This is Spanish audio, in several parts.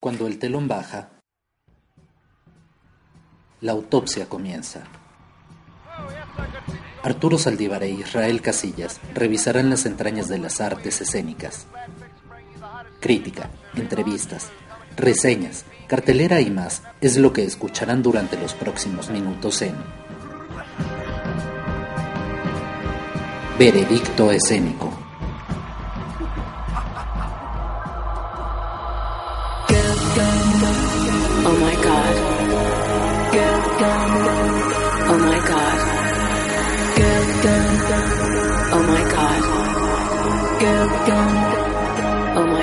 Cuando el telón baja, la autopsia comienza. Arturo Saldívar e Israel Casillas revisarán las entrañas de las artes escénicas. Crítica, entrevistas, reseñas, cartelera y más es lo que escucharán durante los próximos minutos en Veredicto Escénico. Oh.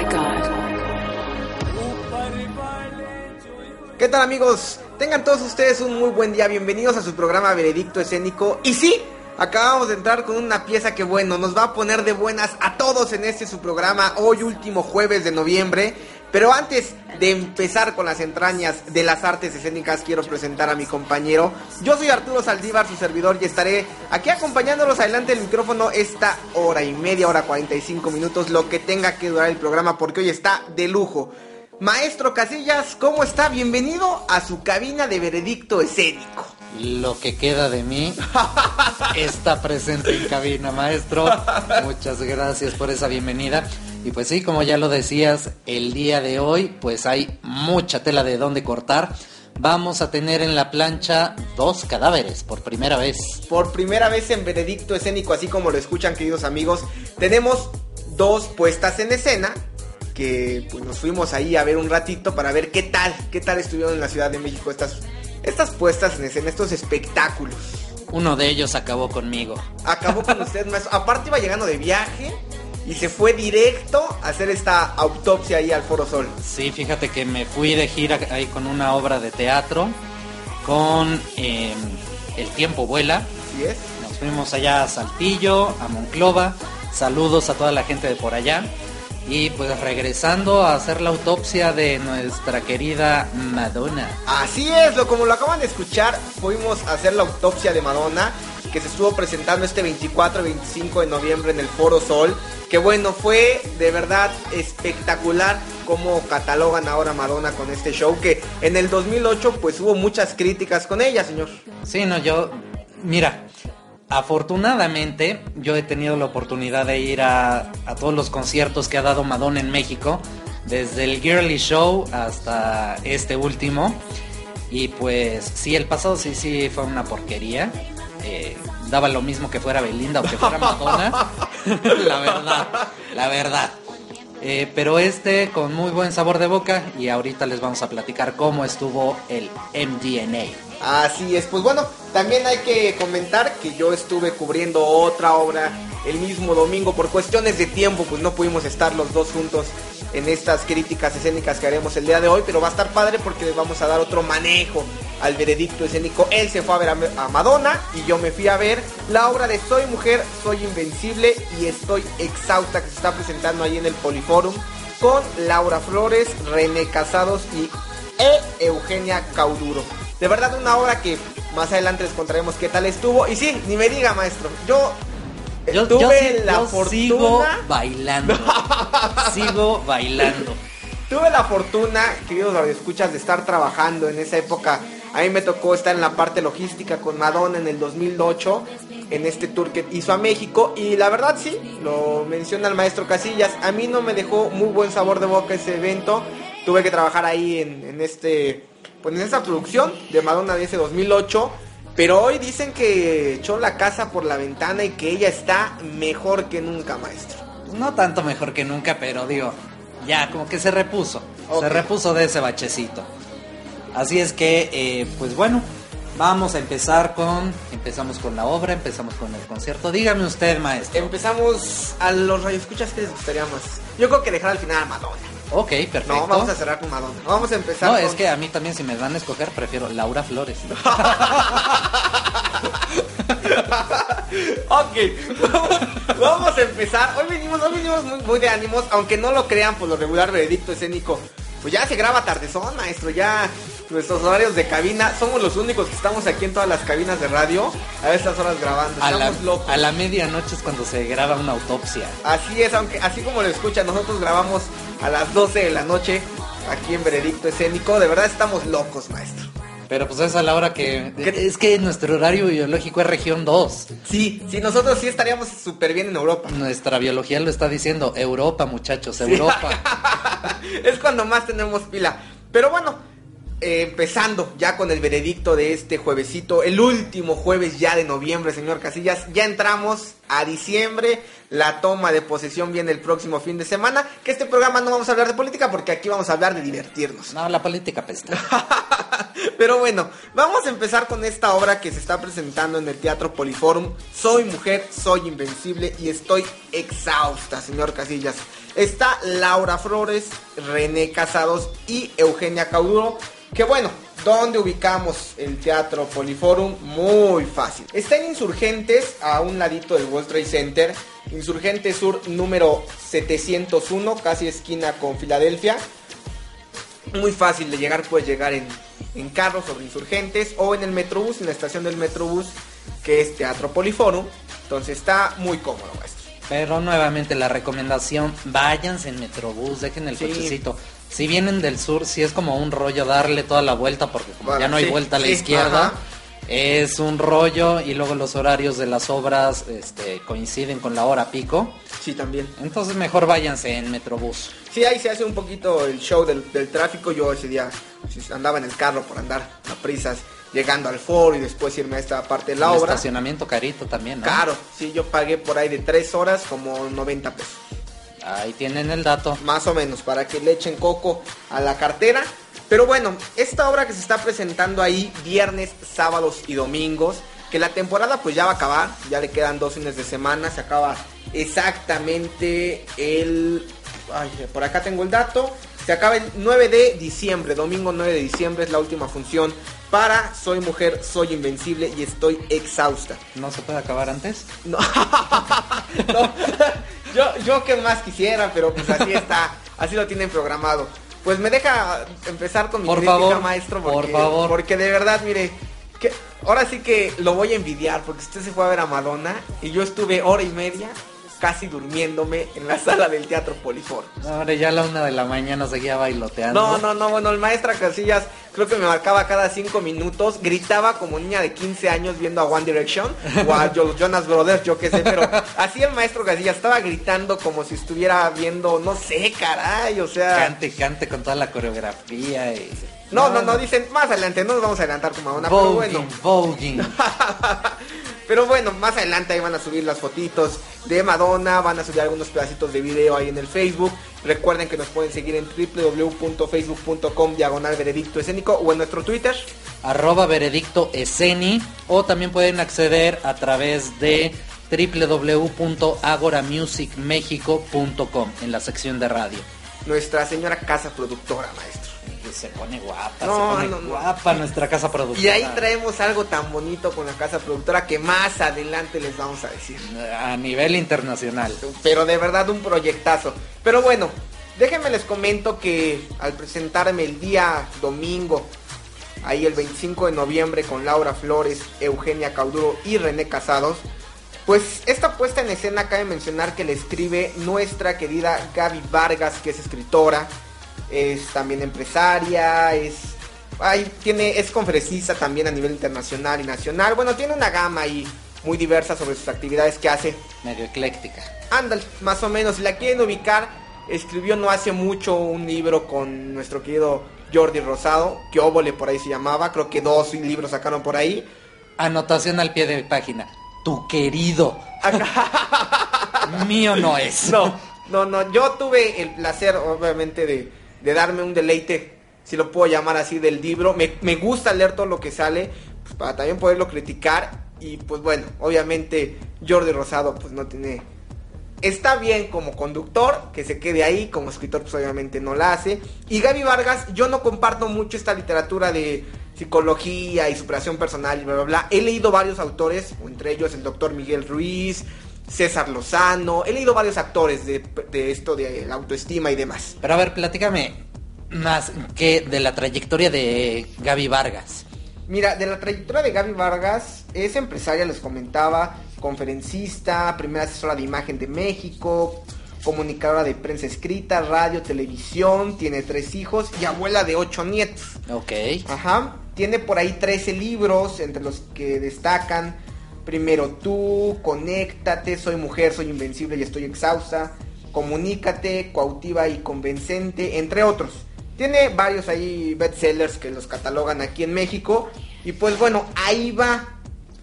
¿Qué tal amigos? Tengan todos ustedes un muy buen día, bienvenidos a su programa Veredicto Escénico. Y sí, acabamos de entrar con una pieza que bueno, nos va a poner de buenas a todos en este su programa, hoy último jueves de noviembre. Pero antes de empezar con las entrañas de las artes escénicas, quiero presentar a mi compañero. Yo soy Arturo Saldívar, su servidor, y estaré aquí acompañándolos adelante del micrófono esta hora y media, hora 45 minutos, lo que tenga que durar el programa, porque hoy está de lujo. Maestro Casillas, ¿cómo está? Bienvenido a su cabina de veredicto escénico. Lo que queda de mí está presente en cabina, maestro. Muchas gracias por esa bienvenida. Y pues sí, como ya lo decías, el día de hoy pues hay mucha tela de dónde cortar. Vamos a tener en la plancha dos cadáveres por primera vez. Por primera vez en veredicto escénico, así como lo escuchan queridos amigos, tenemos dos puestas en escena que pues nos fuimos ahí a ver un ratito para ver qué tal, qué tal estuvieron en la Ciudad de México estas, estas puestas en escena, estos espectáculos. Uno de ellos acabó conmigo. Acabó con usted, maestro. Aparte iba llegando de viaje y se fue directo a hacer esta autopsia ahí al Foro Sol. Sí, fíjate que me fui de gira ahí con una obra de teatro, con eh, El tiempo vuela. Así es. Nos fuimos allá a Saltillo, a Monclova. Saludos a toda la gente de por allá. Y pues regresando a hacer la autopsia de nuestra querida Madonna. Así es, lo como lo acaban de escuchar, fuimos a hacer la autopsia de Madonna, que se estuvo presentando este 24 y 25 de noviembre en el Foro Sol. Que bueno, fue de verdad espectacular cómo catalogan ahora Madonna con este show, que en el 2008 pues hubo muchas críticas con ella, señor. Sí, no, yo, mira, afortunadamente yo he tenido la oportunidad de ir a, todos los conciertos que ha dado Madonna en México, desde el Girly Show hasta este último. Y pues sí, el pasado sí, sí fue una porquería. Eh, daba lo mismo que fuera Belinda o que fuera Madonna. la verdad, la verdad. Eh, pero este con muy buen sabor de boca y ahorita les vamos a platicar cómo estuvo el MDNA. Así es, pues bueno, también hay que comentar que yo estuve cubriendo otra obra el mismo domingo por cuestiones de tiempo, pues no pudimos estar los dos juntos en estas críticas escénicas que haremos el día de hoy, pero va a estar padre porque les vamos a dar otro manejo al veredicto escénico. Él se fue a ver a, Madonna y yo me fui a ver la obra de Soy Mujer, Soy Invencible y Estoy Exhausta que se está presentando ahí en el Poliforum con Laura Flores, René Casados y e Eugenia Cauduro. De verdad una obra que más adelante les contaremos qué tal estuvo. Y sí, ni me diga maestro, yo Yo, tuve yo la yo fortuna... sigo bailando. sigo bailando. Tuve la fortuna, queridos escuchas, de estar trabajando en esa época. A mí me tocó estar en la parte logística con Madonna en el 2008, en este tour que hizo a México. Y la verdad sí, lo menciona el maestro Casillas, a mí no me dejó muy buen sabor de boca ese evento. Tuve que trabajar ahí en, en este, pues en esta producción de Madonna de ese 2008. Pero hoy dicen que echó la casa por la ventana y que ella está mejor que nunca, maestro. No tanto mejor que nunca, pero digo, ya como que se repuso. Se repuso de ese bachecito. Así es que, eh, pues bueno, vamos a empezar con. Empezamos con la obra, empezamos con el concierto. Dígame usted, maestro. Empezamos a los radioescuchas que les gustaría más. Yo creo que dejar al final a Madonna. Ok, perfecto. No, vamos a cerrar con Madonna. Vamos a empezar No, con... es que a mí también, si me dan a escoger, prefiero Laura Flores. ok, vamos, vamos a empezar. Hoy venimos, hoy venimos muy, muy de ánimos, aunque no lo crean por lo regular veredicto escénico. Pues ya se graba tardezón, maestro. Ya nuestros horarios de cabina somos los únicos que estamos aquí en todas las cabinas de radio a estas horas grabando. A la, Estamos locos. a la medianoche es cuando se graba una autopsia. Así es, aunque así como lo escuchan, nosotros grabamos a las 12 de la noche. aquí en Veredicto Escénico. De verdad estamos locos, maestro. Pero pues es a la hora que... ¿Qué? Es que nuestro horario biológico es región 2. Sí, sí, nosotros sí estaríamos súper bien en Europa. Nuestra biología lo está diciendo. Europa, muchachos, Europa. es cuando más tenemos pila. Pero bueno, eh, empezando ya con el veredicto de este juevesito, el último jueves ya de noviembre, señor Casillas. Ya entramos a diciembre. La toma de posesión viene el próximo fin de semana. Que este programa no vamos a hablar de política porque aquí vamos a hablar de divertirnos. No, la política pesta. Pero bueno, vamos a empezar con esta obra que se está presentando en el Teatro Poliforum. Soy mujer, soy invencible y estoy exhausta, señor Casillas. Está Laura Flores, René Casados y Eugenia Cauduro. Que bueno, ¿dónde ubicamos el Teatro Poliforum? Muy fácil. Está en Insurgentes, a un ladito del World Trade Center. Insurgentes Sur número 701, casi esquina con Filadelfia muy fácil de llegar, puedes llegar en, en carro sobre insurgentes o en el Metrobús, en la estación del Metrobús, que es Teatro Poliforum. Entonces está muy cómodo esto. Pero nuevamente la recomendación, váyanse en Metrobús, dejen el Sí. cochecito. Si vienen del sur, si es como un rollo darle toda la vuelta, porque como Bueno, ya no hay vuelta a la sí, izquierda, ajá. es un rollo y luego los horarios de las obras este, coinciden con la hora pico. Sí, también. Entonces mejor váyanse en Metrobús. Sí, ahí se hace un poquito el show del, del tráfico. Yo ese día andaba en el carro por andar a prisas, llegando al foro y después irme a esta parte de la el obra. estacionamiento carito también, ¿no? Caro, sí, yo pagué por ahí de 3 horas como 90 pesos. Ahí tienen el dato. más o menos, para que le echen coco a la cartera. Pero bueno, esta obra que se está presentando ahí viernes, sábados y domingos, que la temporada pues ya va a acabar, ya le quedan dos fines de semana, se acaba exactamente el... Ay, por acá tengo el dato, se acaba el 9 de diciembre, domingo 9 de diciembre es la última función para Soy Mujer, Soy Invencible y estoy exhausta. ¿No se puede acabar antes? No, No. Yo, yo que más quisiera, pero pues así está, así lo tienen programado. Pues me deja empezar con mi Por crítica, favor, maestro, por porque, favor. porque de verdad, mire, que ahora sí que lo voy a envidiar, porque usted se fue a ver a Madonna y yo estuve hora y media casi durmiéndome en la sala del Teatro Poliforum. Hombre, ya a la una de la mañana seguía bailoteando. No, no, no, bueno, el maestra Casillas creo que me marcaba cada cinco minutos, gritaba como niña de 15 años viendo a One Direction o a Jonas Brothers, yo qué sé, pero así el maestro Casillas estaba gritando como si estuviera viendo, no sé, caray, o sea... Cante, cante con toda la coreografía y... No, no, no, dicen más adelante, no nos vamos a adelantar como a una, pero bueno. Voguing, voguing. Pero bueno, más adelante ahí van a subir las fotitos de Madonna, van a subir algunos pedacitos de video ahí en el Facebook. Recuerden que nos pueden seguir en www.facebook.com diagonal veredicto escénico o en nuestro Twitter. arroba veredicto esceni o también pueden acceder a través de www.agoramusicmexico.com en la sección de radio. Nuestra señora casa productora, maestro. Se pone guapa, No, se pone no, no. guapa nuestra casa productora. Y ahí traemos algo tan bonito con la casa productora que más adelante les vamos a decir. A nivel internacional. Pero de verdad un proyectazo. Pero bueno, déjenme les comento que al presentarme el día domingo, ahí el 25 de noviembre con Laura Flores, Eugenia Cauduro y René Casados, pues esta puesta en escena cabe mencionar que le escribe nuestra querida Gaby Vargas, que es escritora, es también empresaria, es ay, tiene es conferencista también a nivel internacional y nacional. Bueno, tiene una gama ahí muy diversa sobre sus actividades que hace. Medio ecléctica. Ándale, más o menos. Si la quieren ubicar, escribió no hace mucho un libro con nuestro querido Jordi Rosado, que óvole por ahí se llamaba. Creo que dos libros sacaron por ahí. Anotación al pie de página. Tu querido. Mío no es. No, no, no. Yo tuve el placer, obviamente, de, de darme un deleite, si lo puedo llamar así, del libro. Me, me gusta leer todo lo que sale, pues, para también poderlo criticar. Y pues bueno, obviamente Jordi Rosado pues no tiene... Está bien como conductor, que se quede ahí, como escritor pues obviamente no la hace. Y Gaby Vargas, yo no comparto mucho esta literatura de psicología y superación personal y bla, bla, bla. He leído varios autores, entre ellos el doctor Miguel Ruiz, César Lozano. He leído varios actores de, de esto de la autoestima y demás. Pero a ver, platícame más que de la trayectoria de Gaby Vargas. Mira, de la trayectoria de Gaby Vargas, es empresaria, les comentaba, conferencista, primera asesora de imagen de México, comunicadora de prensa escrita, radio, televisión, tiene tres hijos y abuela de ocho nietos. Ok. Ajá. Tiene por ahí 13 libros, entre los que destacan primero tú, Conéctate, Soy mujer, soy invencible y estoy exhausta, Comunícate, Coautiva y convencente, entre otros. Tiene varios ahí bestsellers que los catalogan aquí en México. Y pues bueno, ahí va.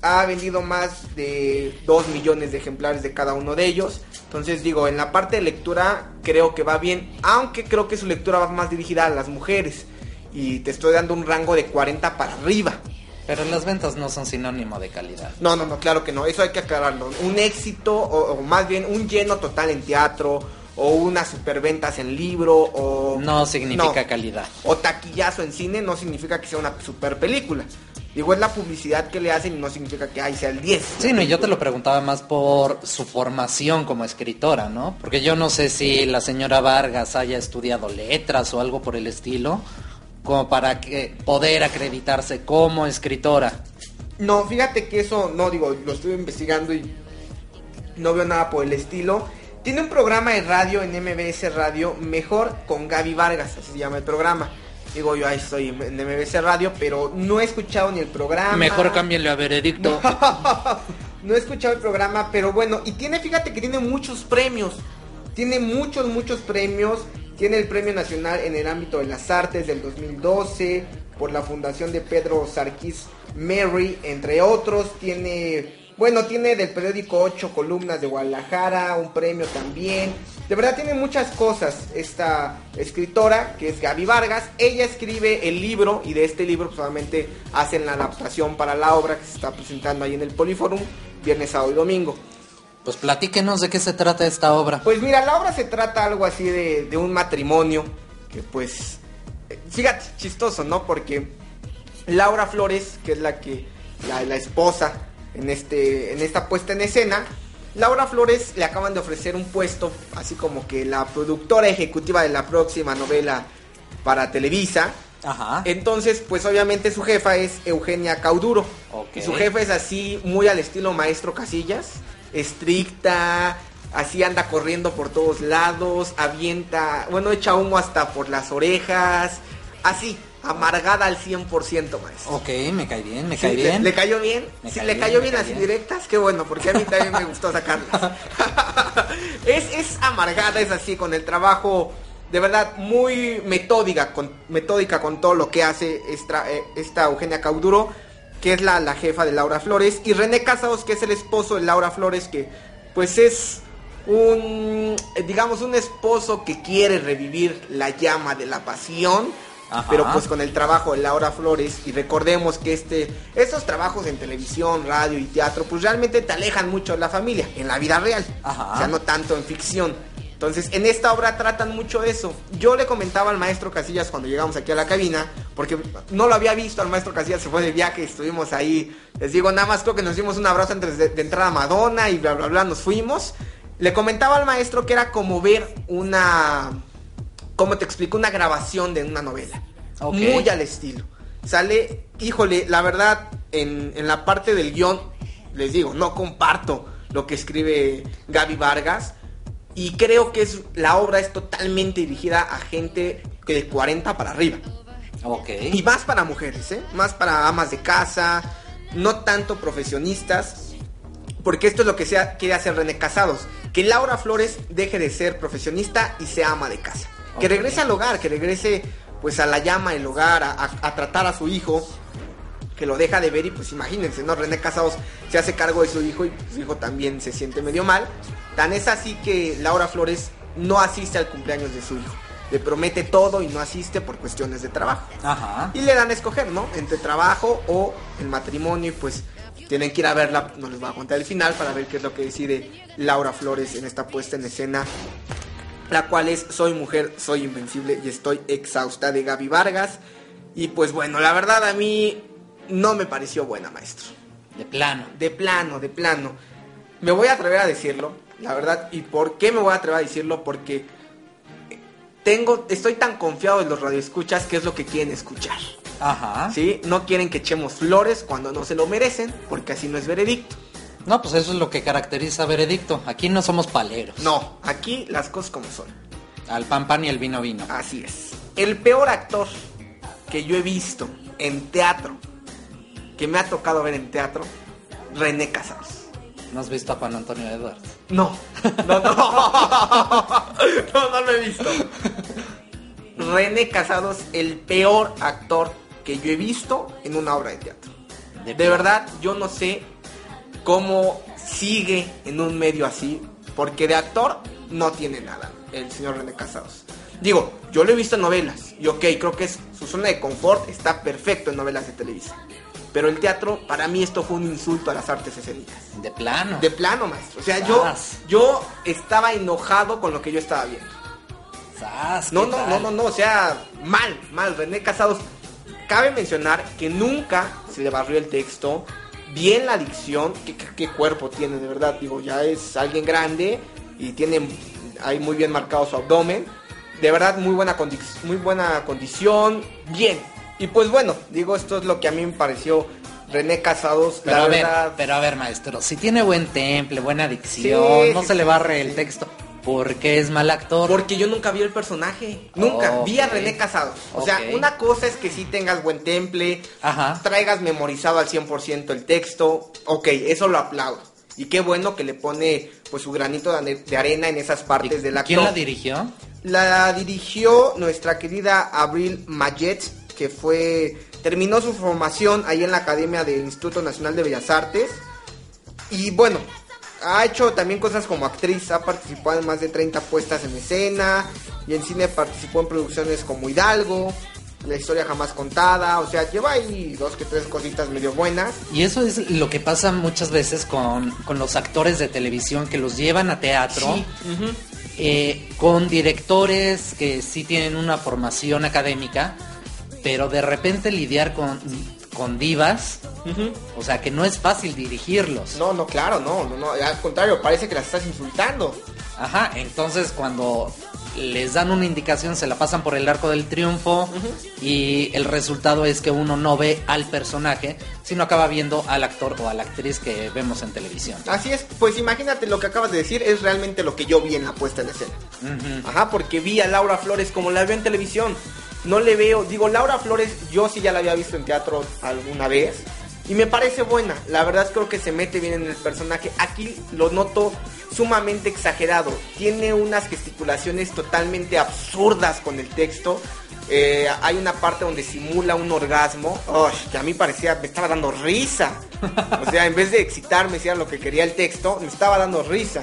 Ha vendido más de 2 millones de ejemplares de cada uno de ellos. Entonces digo, en la parte de lectura creo que va bien. Aunque creo que su lectura va más dirigida a las mujeres. Y te estoy dando un rango de 40 para arriba. Pero las ventas no son sinónimo de calidad. No, no, no, claro que no. Eso hay que aclararlo. Un éxito, o, o más bien un lleno total en teatro, o unas superventas en libro, o... No significa No. calidad. o taquillazo en cine no significa que sea una super película. Digo, es la publicidad que le hacen y no significa que ahí sea el 10. Sí, no, y yo te lo preguntaba más por su formación como escritora, ¿no? Porque yo no sé si la señora Vargas haya estudiado letras o algo por el estilo, como para que poder acreditarse como escritora. No, fíjate que eso, no digo, lo estuve investigando y no veo nada por el estilo. Tiene un programa de radio en MBS Radio, mejor con Gaby Vargas, así se llama el programa. Digo, yo ahí estoy en MBS Radio, pero no he escuchado ni el programa. Mejor cámbienle a veredicto. No he escuchado el programa, pero bueno, y tiene, fíjate que tiene muchos premios. Tiene muchos, muchos premios. Tiene el Premio Nacional en el ámbito de las artes del 2012 por la Fundación de Pedro Sarkis Mary, entre otros. Tiene, bueno, tiene del periódico 8 columnas de Guadalajara, un premio también. De verdad tiene muchas cosas esta escritora, que es Gaby Vargas. Ella escribe el libro y de este libro pues, solamente hacen la adaptación para la obra que se está presentando ahí en el Poliforum, viernes, sábado y domingo. Pues platíquenos de qué se trata esta obra. Pues mira, la obra se trata algo así de, de un matrimonio que pues, eh, fíjate, chistoso, ¿no? Porque Laura Flores, que es la que, la, la esposa en, este, en esta puesta en escena, Laura Flores le acaban de ofrecer un puesto, así como que la productora ejecutiva de la próxima novela para Televisa. Ajá. Entonces, pues obviamente su jefa es Eugenia Cauduro. Ok. Y su jefa es así, muy al estilo maestro Casillas, estricta, así anda corriendo por todos lados, avienta, bueno, echa humo hasta por las orejas, así, amargada al 100%, maestro. Ok, me cae bien, me Sí, cae le- bien. ¿Le, cayó bien? Me cae le bien, cayó bien cae las bien. indirectas, qué bueno, porque a mí también me gustó sacarlas. es, es amargada, es así, con el trabajo, de verdad, muy metódica con, metódica con todo lo que hace esta, eh, esta Eugenia Cauduro, que es la, la jefa de Laura Flores, y René Casados, que es el esposo de Laura Flores, que pues es un, eh, digamos, un esposo que quiere revivir la llama de la pasión. Ajá. Pero pues con el trabajo de Laura Flores y recordemos que este estos trabajos en televisión, radio y teatro pues realmente te alejan mucho de la familia en la vida real, Ajá. o sea, no tanto en ficción. Entonces, en esta obra tratan mucho eso. Yo le comentaba al maestro Casillas cuando llegamos aquí a la cabina, porque no lo había visto al maestro Casillas, se fue de viaje, estuvimos ahí. Les digo, nada más creo que nos dimos un abrazo antes de, de entrar a Madonna y bla, bla, bla, nos fuimos. Le comentaba al maestro que era como ver una como te explico, una grabación de una novela. Muy al estilo. Sale, híjole, la verdad, en, en la parte del guion, les digo, no comparto lo que escribe Gaby Vargas. Y creo que es, la obra es totalmente dirigida a gente que de 40 para arriba. Ok. Y más para mujeres, ¿eh? Más para amas de casa, no tanto profesionistas. Porque esto es lo que sea, quiere hacer René Casados. Que Laura Flores deje de ser profesionista y sea ama de casa. Que regrese al hogar, que regrese pues a la llama del hogar, a, a- a tratar a su hijo. Que lo deja de ver y pues imagínense, ¿no? René Casados se hace cargo de su hijo y su hijo también se siente medio mal. Tan es así que Laura Flores no asiste al cumpleaños de su hijo. Le promete todo y no asiste por cuestiones de trabajo. Ajá. Y le dan a escoger, ¿no? Entre trabajo o el matrimonio y pues tienen que ir a verla, no les voy a contar el final para ver qué es lo que decide Laura Flores en esta puesta en escena. La cual es Soy mujer, soy invencible y estoy exhausta de Gaby Vargas. Y pues bueno, la verdad a mí no me pareció buena, maestro. De plano. De plano, de plano. Me voy a atrever a decirlo, la verdad. ¿Y por qué me voy a atrever a decirlo? Porque tengo, estoy tan confiado en los radioescuchas que es lo que quieren escuchar. Ajá. ¿Sí? No quieren que echemos flores cuando no se lo merecen, porque así no es veredicto. No, pues eso es lo que caracteriza a Veredicto. Aquí no somos paleros. No, aquí las cosas como son. Al pan pan y el vino vino. Así es. El peor actor que yo he visto en teatro, que me ha tocado ver en teatro, René Casados. ¿No has visto a Juan Antonio Edwards? No, no, no. No, no lo he visto. René Casados, el peor actor que yo he visto en una obra de teatro. De verdad, yo no sé cómo sigue en un medio así, porque de actor no tiene nada el señor René Casados. Digo, yo lo he visto en novelas, y ok, creo que es su zona de confort está perfecto en novelas de televisión. Pero el teatro, para mí esto fue un insulto a las artes escénicas. De plano. De plano, maestro. O sea, yo, Sas. yo estaba enojado con lo que yo estaba viendo. Sas, No, ¿qué no, no, tal? no, no, o sea, mal, mal. René Casados, cabe mencionar que nunca se le barrió el texto, bien la dicción, qué, cuerpo tiene, de verdad, digo, ya es alguien grande y tiene ahí muy bien marcado su abdomen. De verdad, muy buena, condi- muy buena condición, bien. Y pues bueno, digo, esto es lo que a mí me pareció René Casados, Pero la a ver, verdad. pero a ver, maestro, si tiene buen temple, buena dicción, Sí, no sí, se le barre sí, el texto, ¿por qué es mal actor? Porque yo nunca vi el personaje. Nunca. Vi a. René Casados. O sea, una cosa es que sí tengas buen temple, Ajá. traigas memorizado al 100% el texto. Ok, eso lo aplaudo. Y qué bueno que le pone pues su granito de arena en esas ¿Y partes del actor. ¿Quién la dirigió? La dirigió nuestra querida Abril Mayet, que fue terminó su formación ahí en la Academia del Instituto Nacional de Bellas Artes. Y bueno, ha hecho también cosas como actriz, ha participado en más de 30 puestas en escena y en cine participó en producciones como Hidalgo, La historia jamás contada, o sea, lleva ahí dos que tres cositas medio buenas. Y eso es lo que pasa muchas veces con, con los actores de televisión que los llevan a teatro. Sí, eh, con directores que sí tienen una formación académica, pero de repente lidiar con, con divas, o sea que no es fácil dirigirlos. No, no, claro, no, no, no, al contrario, parece que las estás insultando. Ajá, entonces cuando les dan una indicación se la pasan por el arco del triunfo y el resultado es que uno no ve al personaje, sino acaba viendo al actor o a la actriz que vemos en televisión. Así es, pues imagínate lo que acabas de decir, es realmente lo que yo vi en la puesta en escena. Ajá, porque vi a Laura Flores como la veo en televisión. No le veo, digo, Laura Flores, yo sí ya la había visto en teatro alguna vez. Y me parece buena. La verdad creo que se mete bien en el personaje. Aquí lo noto sumamente exagerado. Tiene unas gesticulaciones totalmente absurdas con el texto. Eh, hay una parte donde simula un orgasmo. Uy, que a mí parecía, me estaba dando risa. O sea, en vez de excitarme, si era lo que quería el texto, me estaba dando risa.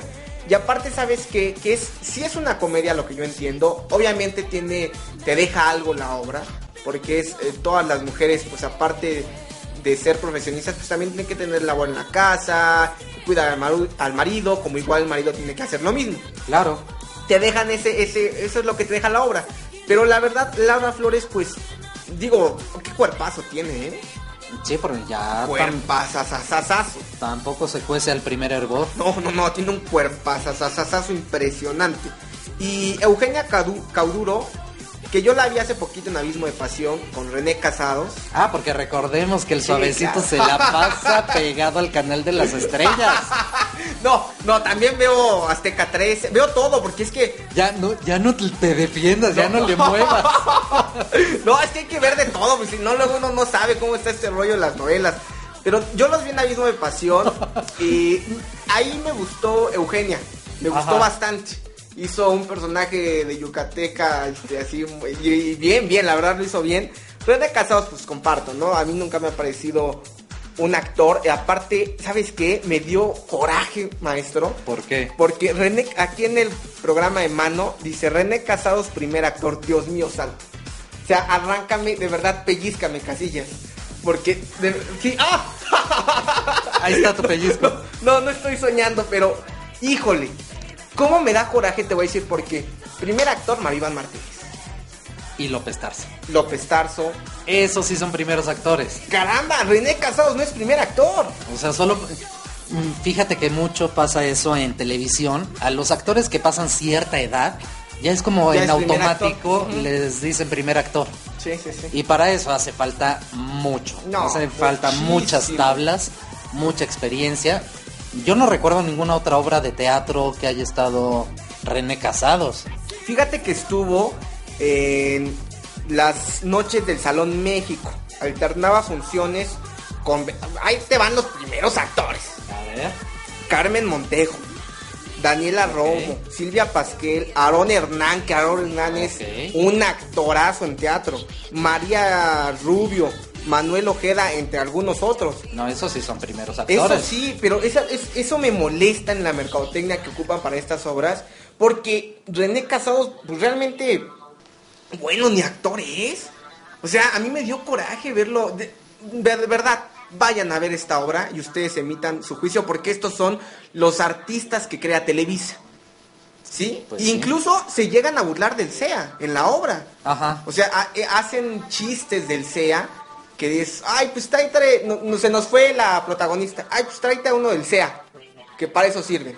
Y aparte, sabes que, que es, si es una comedia lo que yo entiendo, obviamente tiene, te deja algo la obra, porque es eh, todas las mujeres, pues aparte de ser profesionistas, pues también tienen que tener labor en la casa, cuidar al marido, como igual el marido tiene que hacer lo mismo. Claro. Te dejan ese, ese, eso es lo que te deja la obra. Pero la verdad, Laura Flores, pues, digo, qué cuerpazo tiene, ¿eh? Sí, pero ya Cuerpazazazazazo. tampoco se cuece al primer hervor. No, no, no, tiene un cuerpazazazazazo impresionante. Y Eugenia Cauduro, que yo la vi hace poquito en Abismo de Pasión con René Casados. Ah, porque recordemos que el Sí, suavecito claro. se la pasa pegado al canal de las estrellas. No, no, también veo Azteca 13, veo todo, porque es que Ya no, ya no te defiendas, ya no, le muevas. no, es que hay que ver de todo, pues si no, luego uno no sabe cómo está este rollo de las novelas. Pero yo los vi en Abismo de Pasión y ahí me gustó Eugenia, me gustó bastante. Hizo un personaje de Yucateca, este, así, y, y bien, bien, la verdad lo hizo bien. René Casados, pues comparto, ¿no? A mí nunca me ha parecido un actor. Y aparte, ¿sabes qué? Me dio coraje, maestro. ¿Por qué? Porque René, aquí en el programa de mano, dice René Casados, primer actor, Dios mío santo. O sea, arráncame, de verdad, pellizcame, casillas. Porque, de- sí, ¡ah! Ahí está tu pellizco. No, no estoy soñando, pero, híjole, ¿cómo me da coraje? Te voy a decir por qué. Primer actor, Maribán Martínez. Y López Tarso. López Tarso. Esos sí son primeros actores. Caramba, René Casados no es primer actor. O sea, solo... mm, Fíjate que mucho pasa eso en televisión. A los actores que pasan cierta edad, ya es como Ya en es automático les dicen primer actor. Sí, sí, sí. Y para eso hace falta mucho. No, hace falta muchas tablas, mucha experiencia. Yo no recuerdo ninguna otra obra de teatro que haya estado René Casados. Fíjate que estuvo en las noches del Salón México. Alternaba funciones con... Ahí te van los primeros actores. A ver. Carmen Montejo, Daniela. Romo, Silvia Pasquel, Aarón Hernán, que Aarón Hernán es un actorazo en teatro, María Rubio, Manuel Ojeda, entre algunos otros. No, esos sí son primeros Eso actores. sí, pero esa- es- eso me molesta en la mercadotecnia que ocupan para estas obras, porque René Casados, pues realmente, bueno, ni actor es. O sea, a mí me dio coraje verlo. De, de- de verdad, vayan a ver esta obra y ustedes emitan su juicio, porque estos son los artistas que crea Televisa. ¿Sí? Pues sí. Incluso se llegan a burlar del SEA en la obra. Ajá. O sea, eh, hacen chistes del SEA que es, ay, pues tráete, no, no- se nos fue la protagonista, ay, pues tráete a uno del SEA, que para eso sirve.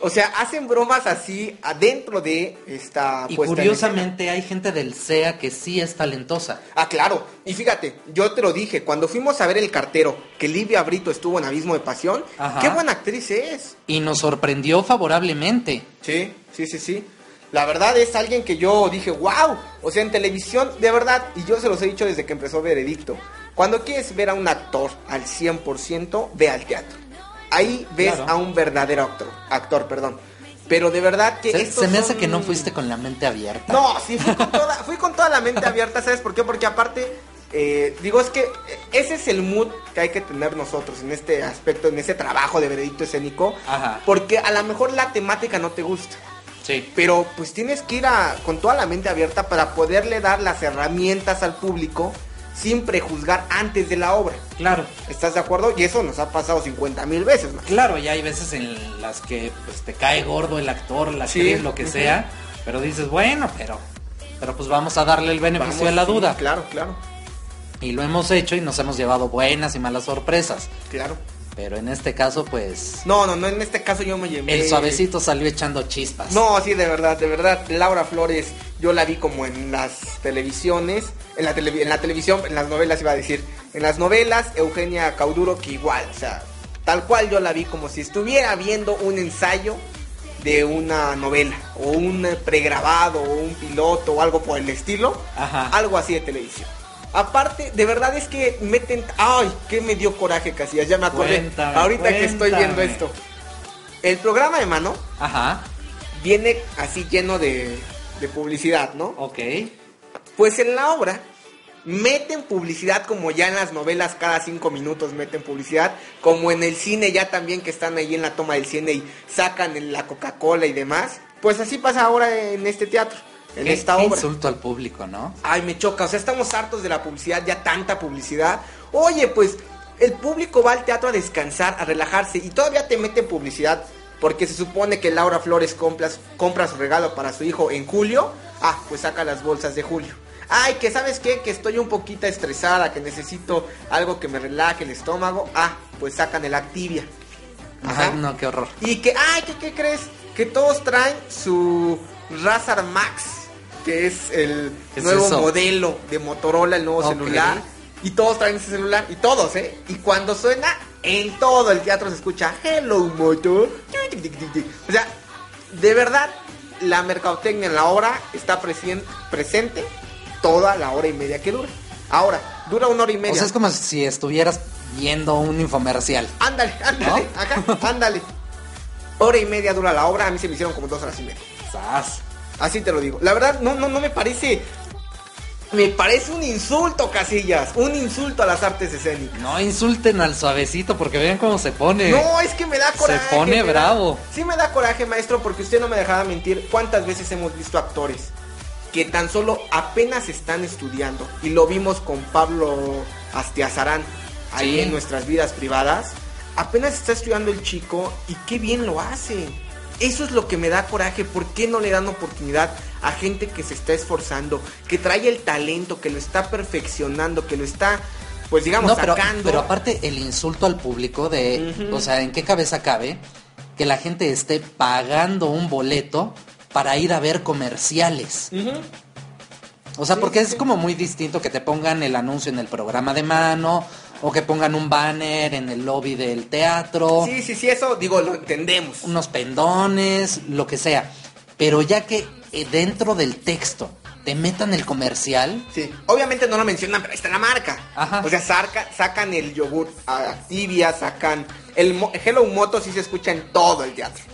O sea, hacen bromas así adentro de esta Y curiosamente hay gente del SEA que sí es talentosa. Ah, claro. Y fíjate, yo te lo dije, cuando fuimos a ver El Cartero, que Livia Brito estuvo en Abismo de Pasión, Ajá. qué buena actriz es. Y nos sorprendió favorablemente. Sí, sí, sí, sí. La verdad es alguien que yo dije, wow. O sea, en televisión, de verdad, y yo se los he dicho desde que empezó Veredicto. Cuando quieres ver a un actor al 100%, ve al teatro. Ahí ves Claro. a un verdadero actor, actor, perdón. Pero de verdad que Se, me hace son- que no fuiste con la mente abierta. No, sí, fui con toda, fui con toda la mente abierta, ¿sabes por qué? Porque aparte, eh, digo, es que ese es el mood que hay que tener nosotros en este aspecto, en ese trabajo de veredicto escénico. Ajá. Porque a lo mejor la temática no te gusta. Sí. Pero pues tienes que ir a- con toda la mente abierta para poderle dar las herramientas al público sin prejuzgar antes de la obra. Claro. ¿Estás de acuerdo? Y eso nos ha pasado 50 mil veces más. Claro, y hay veces en las que pues, te cae gordo el actor, la Sí, actriz, lo que sea, pero dices, bueno, pero pero pues vamos a darle el beneficio Vamos, de la sí, duda. Claro, claro, Y lo hemos hecho y nos hemos llevado buenas y malas sorpresas. claro. Pero en este caso, pues, No, no, no, en este caso yo me llevé... el suavecito salió echando chispas. No, sí, de verdad, de verdad. Laura Flores, yo la vi como en las televisiones, en la, televi- en la televisión, en las novelas iba a decir. En las novelas, Eugenia Cauduro, que igual, o sea, tal cual yo la vi como si estuviera viendo un ensayo de una novela, o un pregrabado, o un piloto, o algo por el estilo. Ajá. Algo así de televisión. Aparte, de verdad es que meten... ¡Ay! ¡Qué me dio coraje, Casillas! Ya me acordé. Cuéntame, Ahorita que estoy viendo esto. El programa de mano Ajá, viene así lleno de, de publicidad, ¿no? ok. Pues en la obra meten publicidad como ya en las novelas cada cinco minutos meten publicidad, como en el cine ya también que están ahí en la toma del cine y sacan la Coca-Cola y demás. Pues así pasa ahora en este teatro, en Qué- esta qué obra. insulto al público, ¿no? Ay, me choca, o sea, estamos hartos de la publicidad, ya tanta publicidad. Oye, pues el público va al teatro a descansar, a relajarse y todavía te meten publicidad porque se supone que Laura Flores compras, compra su regalo para su hijo en julio. Ah, pues saca las bolsas de julio. Ay, que sabes qué, que estoy un poquito estresada, que necesito algo que me relaje el estómago. Ah, pues sacan el Activia. Ajá. Ajá, no, qué horror. Y que, ay, ¿qué, qué crees? Que todos traen su Razar Max, que es el ¿Qué es nuevo eso? modelo de Motorola, el nuevo Ok. celular. Y todos traen ese celular, y todos, ¿eh? Y cuando suena, en todo el teatro se escucha Hello Moto. O sea, de verdad, la mercadotecnia en la obra está presente toda la hora y media que dura. Ahora, dura una hora y O media. sea, es como si estuvieras viendo un infomercial. Ándale, ándale, ajá, ándale. Hora y media dura la obra, a mí se me hicieron como dos horas y media. Sas. Así te lo digo. La verdad, no, no, no me parece. Me parece un insulto, Casillas. Un insulto a las artes escénicas. No insulten al suavecito porque vean cómo se pone. No, es que me da coraje. pone me da- bravo. Sí me da coraje, maestro, porque usted no me dejaba mentir. ¿Cuántas veces hemos visto actores que tan solo apenas están estudiando? Y lo vimos con Pablo Astiazarán ahí Sí. en nuestras vidas privadas. Apenas está estudiando el chico y qué bien lo hace. Eso es lo que me da coraje. ¿Por qué no le dan oportunidad a gente que se está esforzando, que trae el talento, que lo está perfeccionando, que lo está, pues digamos, No, pero, sacando? pero aparte el insulto al público de, o sea, ¿en qué cabeza cabe que la gente esté pagando un boleto para ir a ver comerciales? O sea, Sí, porque sí, es como muy distinto que te pongan el anuncio en el programa de mano o que pongan un banner en el lobby del teatro, Sí, sí, sí, eso digo, lo entendemos. unos pendones, lo que sea. Pero ya que eh, dentro del texto te metan el comercial, Sí, obviamente no lo mencionan, pero ahí está la marca. Ajá. O sea, saca- sacan el yogur Activia, sacan el Hello Moto, sí se escucha en todo el teatro.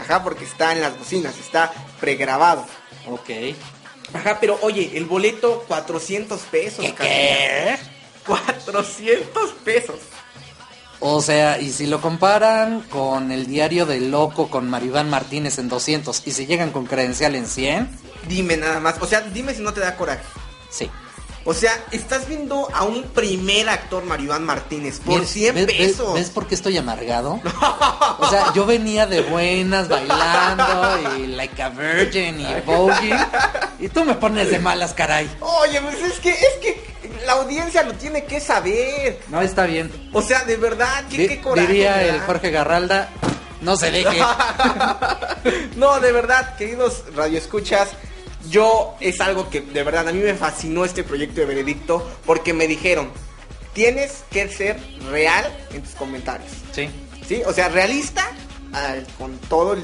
Ajá, porque está en las bocinas, está pregrabado. ok. Ajá, pero oye, el boleto 400 pesos. ¿Qué, Casillas. qué? 400 pesos. O sea, y si lo comparan con el diario del loco con Maribán Martínez en 200 y si llegan con credencial en 100, Dime nada más, o sea, dime si no te da coraje. sí. O sea, estás viendo a un primer actor, Maribán Martínez, por Mira, 100 ¿ves- pesos. ¿Ves por qué estoy amargado? O sea, yo venía de buenas bailando y like a virgin y voguing y tú me pones de malas, caray. Oye, pues es que, es que la audiencia lo tiene que saber. No, está bien. O sea, de verdad, qué, Di- qué coraje. diría el. Jorge Garralda, no se deje. no, de verdad, queridos radioescuchas, yo es algo que de verdad a mí me fascinó este proyecto de veredicto porque me dijeron, tienes que ser real en tus comentarios. Sí. ¿Sí? O sea, realista con todo el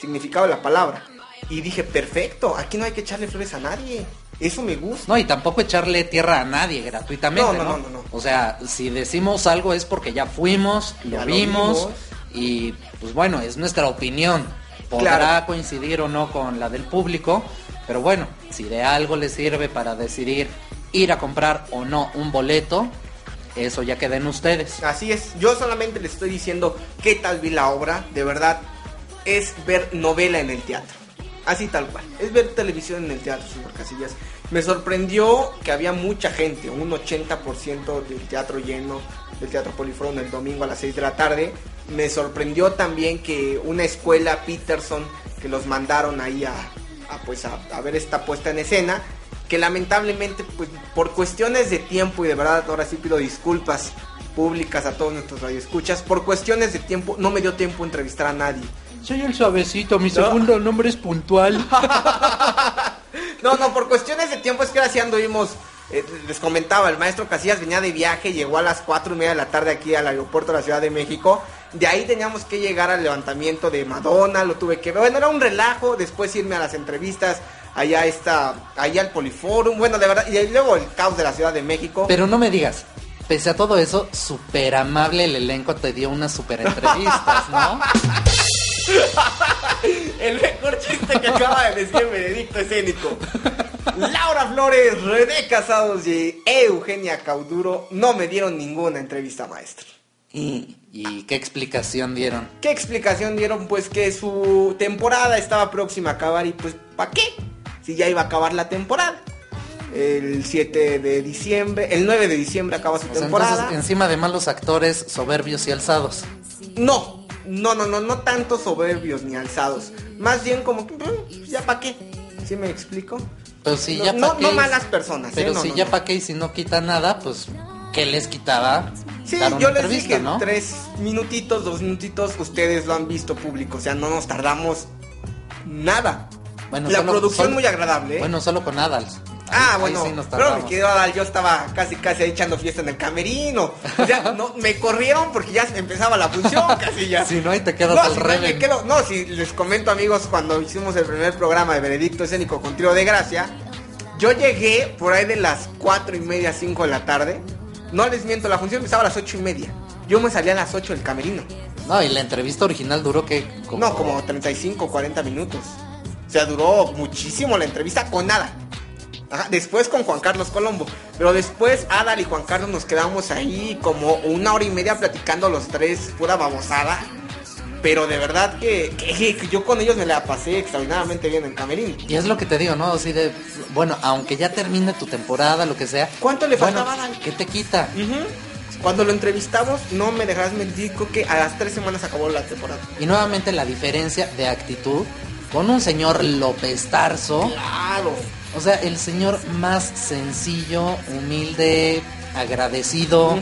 significado de la palabra. Y dije, perfecto, aquí no hay que echarle flores a nadie. Eso me gusta. No, y tampoco echarle tierra a nadie gratuitamente, No, ¿no? no, no, no. O sea, si decimos algo es porque ya fuimos, lo Ya lo vimos, vimos. y pues bueno, es nuestra opinión. Podrá Claro. coincidir o no con la del público, pero bueno, si de algo le sirve para decidir ir a comprar o no un boleto, eso ya queda en ustedes. Así es, yo solamente les estoy diciendo qué tal vi la obra, de verdad, es ver novela en el teatro. Así tal cual, es ver televisión en el teatro, señor Casillas. Me sorprendió que había mucha gente, un 80% del teatro lleno, del Teatro Polifrón el domingo a las 6 de la tarde. Me sorprendió también que una escuela Peterson que los mandaron ahí a, a, pues a, a ver esta puesta en escena, que lamentablemente pues por cuestiones de tiempo y de verdad ahora sí pido disculpas públicas a todos nuestros radioescuchas, por cuestiones de tiempo no me dio tiempo a entrevistar a nadie. Soy el suavecito, mi No. segundo nombre es puntual. No, no, por cuestiones de tiempo es que ahora sí anduvimos, eh, les comentaba, el maestro Casillas venía de viaje, llegó a las 4 y media de la tarde aquí al aeropuerto de la Ciudad de México, de ahí teníamos que llegar al levantamiento de Madonna, lo tuve que ver, bueno, era un relajo, después irme a las entrevistas, allá está, allá al Poliforum, bueno, de verdad, y luego el caos de la Ciudad de México. Pero no me digas, pese a todo eso, súper amable el elenco te dio unas súper entrevistas, ¿no? El mejor chiste que acaba de decir Benedicto escénico. Laura Flores, René Casados y Eugenia Cauduro no me dieron ninguna entrevista, maestro. ¿Y, y qué explicación dieron? ¿Qué explicación dieron? Pues que su temporada estaba próxima a acabar y pues ¿para qué? Si ya iba a acabar la temporada. El 7 de diciembre, el 9 de diciembre acaba su O sea, temporada. entonces, encima de malos actores soberbios y alzados. No, no, no, no, no tanto soberbios ni alzados. Más bien como que, "Mm, ya para qué. ¿Sí me explico? Pero si No, ya no- no malas personas, ¿eh? Pero No, si ya no. pa' qué y si no quita nada, pues ¿qué les quitaba? Sí, dar una yo les dije, ¿no? tres minutitos, dos minutitos, ustedes lo han visto público, o sea, no nos tardamos nada. Bueno, la solo- producción solo- muy agradable, ¿eh? Bueno, solo con Adals. ah, Ahí- bueno, ahí sí nos pero tardamos. querido Adal, yo estaba casi casi echando fiesta en el camerino. O sea, no, me corrieron porque ya empezaba la función, casi ya. Si no, ahí te quedas no, al si no, me Reven. quedo- no, si les comento amigos, cuando hicimos el primer programa de Veredicto Escénico con Tiro de Gracia, yo llegué por ahí de las cuatro y media, 5 de la tarde. No les miento, la función empezaba a las ocho y media. Yo me salía a las 8 del camerino. No, y la entrevista original duró que como... No, como 35, 40 minutos. O sea, duró muchísimo la entrevista con nada. Ajá, después con Juan Carlos Colombo. Pero después Adal y Juan Carlos nos quedamos ahí como una hora y media platicando los tres, pura babosada. Pero de verdad que, que- que yo con ellos me la pasé extraordinariamente bien en Camerino. Y es lo que te digo, ¿no? Así de, bueno, aunque ya termine tu temporada, lo que sea. ¿Cuánto le bueno, faltaba Adal? ¿Qué te quita? Cuando lo entrevistamos, no me dejarás mentir, que a las tres semanas acabó la temporada. Y nuevamente la diferencia de actitud con un señor López Tarso. Claro. O sea, el señor más sencillo, humilde, agradecido.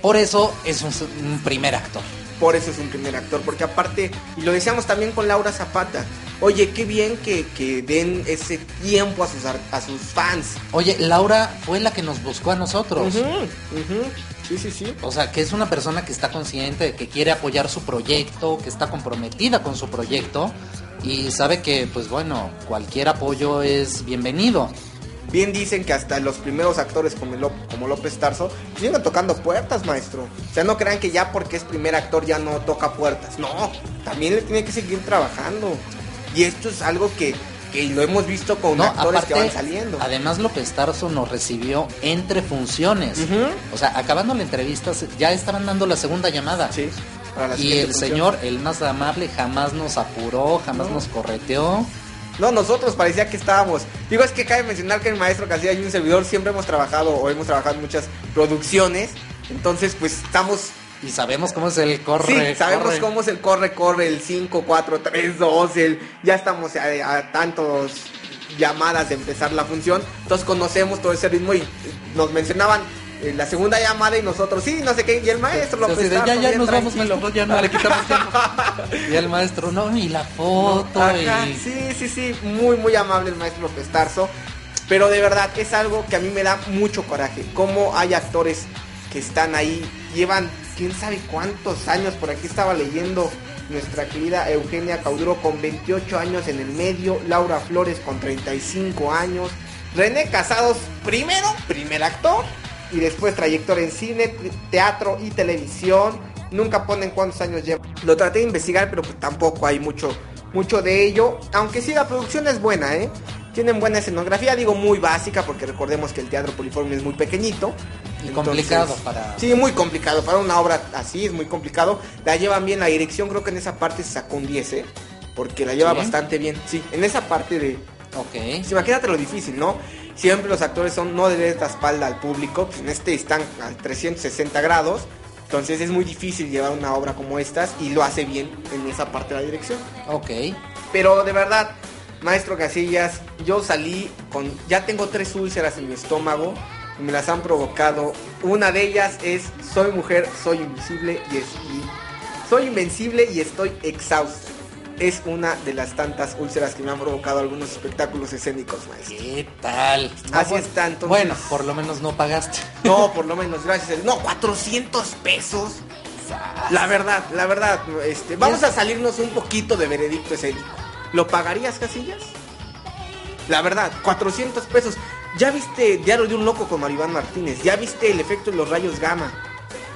Por eso es un, un primer actor. Por eso es un primer actor, porque aparte, y lo decíamos también con Laura Zapata, oye, qué bien que, que den ese tiempo a sus, a sus fans. Oye, Laura fue la que nos buscó a nosotros. Sí, sí, sí. O sea, que es una persona que está consciente de que quiere apoyar su proyecto, que está comprometida con su proyecto y sabe que, pues bueno, cualquier apoyo es bienvenido. Bien dicen que hasta los primeros actores como, como López Tarso siguen tocando puertas, maestro. O sea, no crean que ya porque es primer actor ya no toca puertas. No, también le tiene que seguir trabajando. Y esto es algo que, que lo hemos visto con No, actores que van saliendo. además López Tarso nos recibió entre funciones. O sea, acabando la entrevista, ya estaban dando la segunda llamada. Sí, para la Y el función. señor, el más amable, jamás nos apuró, jamás No. nos correteó. No, nosotros parecía que estábamos. Digo, es que cabe mencionar que el maestro Casilla y un servidor siempre hemos trabajado o hemos trabajado en muchas producciones. Entonces, pues estamos. Y sabemos cómo es el corre. sí, sabemos corre. cómo es el corre, corre, el 5, 4, 3, 2. El, ya estamos a, a tantos llamadas de empezar la función. Entonces, conocemos todo ese ritmo y nos mencionaban eh, la segunda llamada y nosotros, sí, no sé qué. Y el maestro de, Tarso, ya, ya nos vamos, maestro, ya no le quitamos tiempo. Y el maestro, no, y la foto, y... sí, sí, sí, muy, muy amable el maestro López Tarso. Pero de verdad es algo que a mí me da mucho coraje. Cómo hay actores que están ahí, llevan quién sabe cuántos años. Por aquí estaba leyendo nuestra querida Eugenia Cauduro con 28 años en el medio, Laura Flores con 35 años, René Casados primero, primer actor, y después trayectoria en cine, te- teatro y televisión. Nunca ponen cuántos años lleva. Lo traté de investigar, pero pues tampoco hay mucho, mucho de ello. Aunque sí, la producción es buena, ¿eh? Tienen buena escenografía, digo muy básica, porque recordemos que el teatro poliforme es muy pequeñito. Y complicado para- Sí, muy complicado. Para una obra así es muy complicado. La llevan bien, la dirección creo que en esa parte se sacó un 10, ¿eh? Porque la lleva ¿Sí? bastante bien. Sí, en esa parte de, Ok. Sí, imagínate lo difícil, ¿no? Siempre los actores son no de la espalda al público, pues en este están a 360 grados, entonces es muy difícil llevar una obra como estas y lo hace bien en esa parte de la dirección. Ok. Pero de verdad, maestro Casillas, yo salí con, ya tengo tres úlceras en mi estómago y me las han provocado. Una de ellas es soy mujer, soy invisible y, es, y soy invencible y estoy exhausto. Es una de las tantas úlceras que me han provocado algunos espectáculos escénicos, maestro. ¿Qué tal? Así bueno, está, entonces. Bueno, por lo menos no pagaste. No, por lo menos, gracias. No, 400 pesos. La verdad, la verdad, este, vamos a salirnos un poquito de veredicto escénico. ¿Lo pagarías, Casillas? La verdad, 400 pesos. ¿Ya viste Diario de un Loco con Maribán Martínez? ¿Ya viste el efecto de los rayos gamma?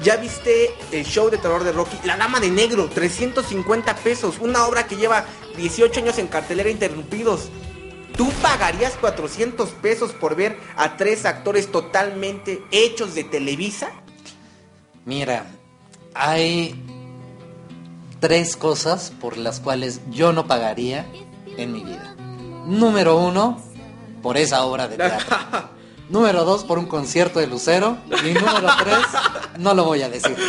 ¿Ya viste el show de terror de Rocky? La Dama de Negro, 350 pesos. Una obra que lleva 18 años en cartelera interrumpidos. ¿Tú pagarías 400 pesos por ver a tres actores totalmente hechos de Televisa? Mira, hay tres cosas por las cuales yo no pagaría en mi vida. Número uno, por esa obra de teatro. Número dos, por un concierto de Lucero. Y número tres, no lo voy a decir.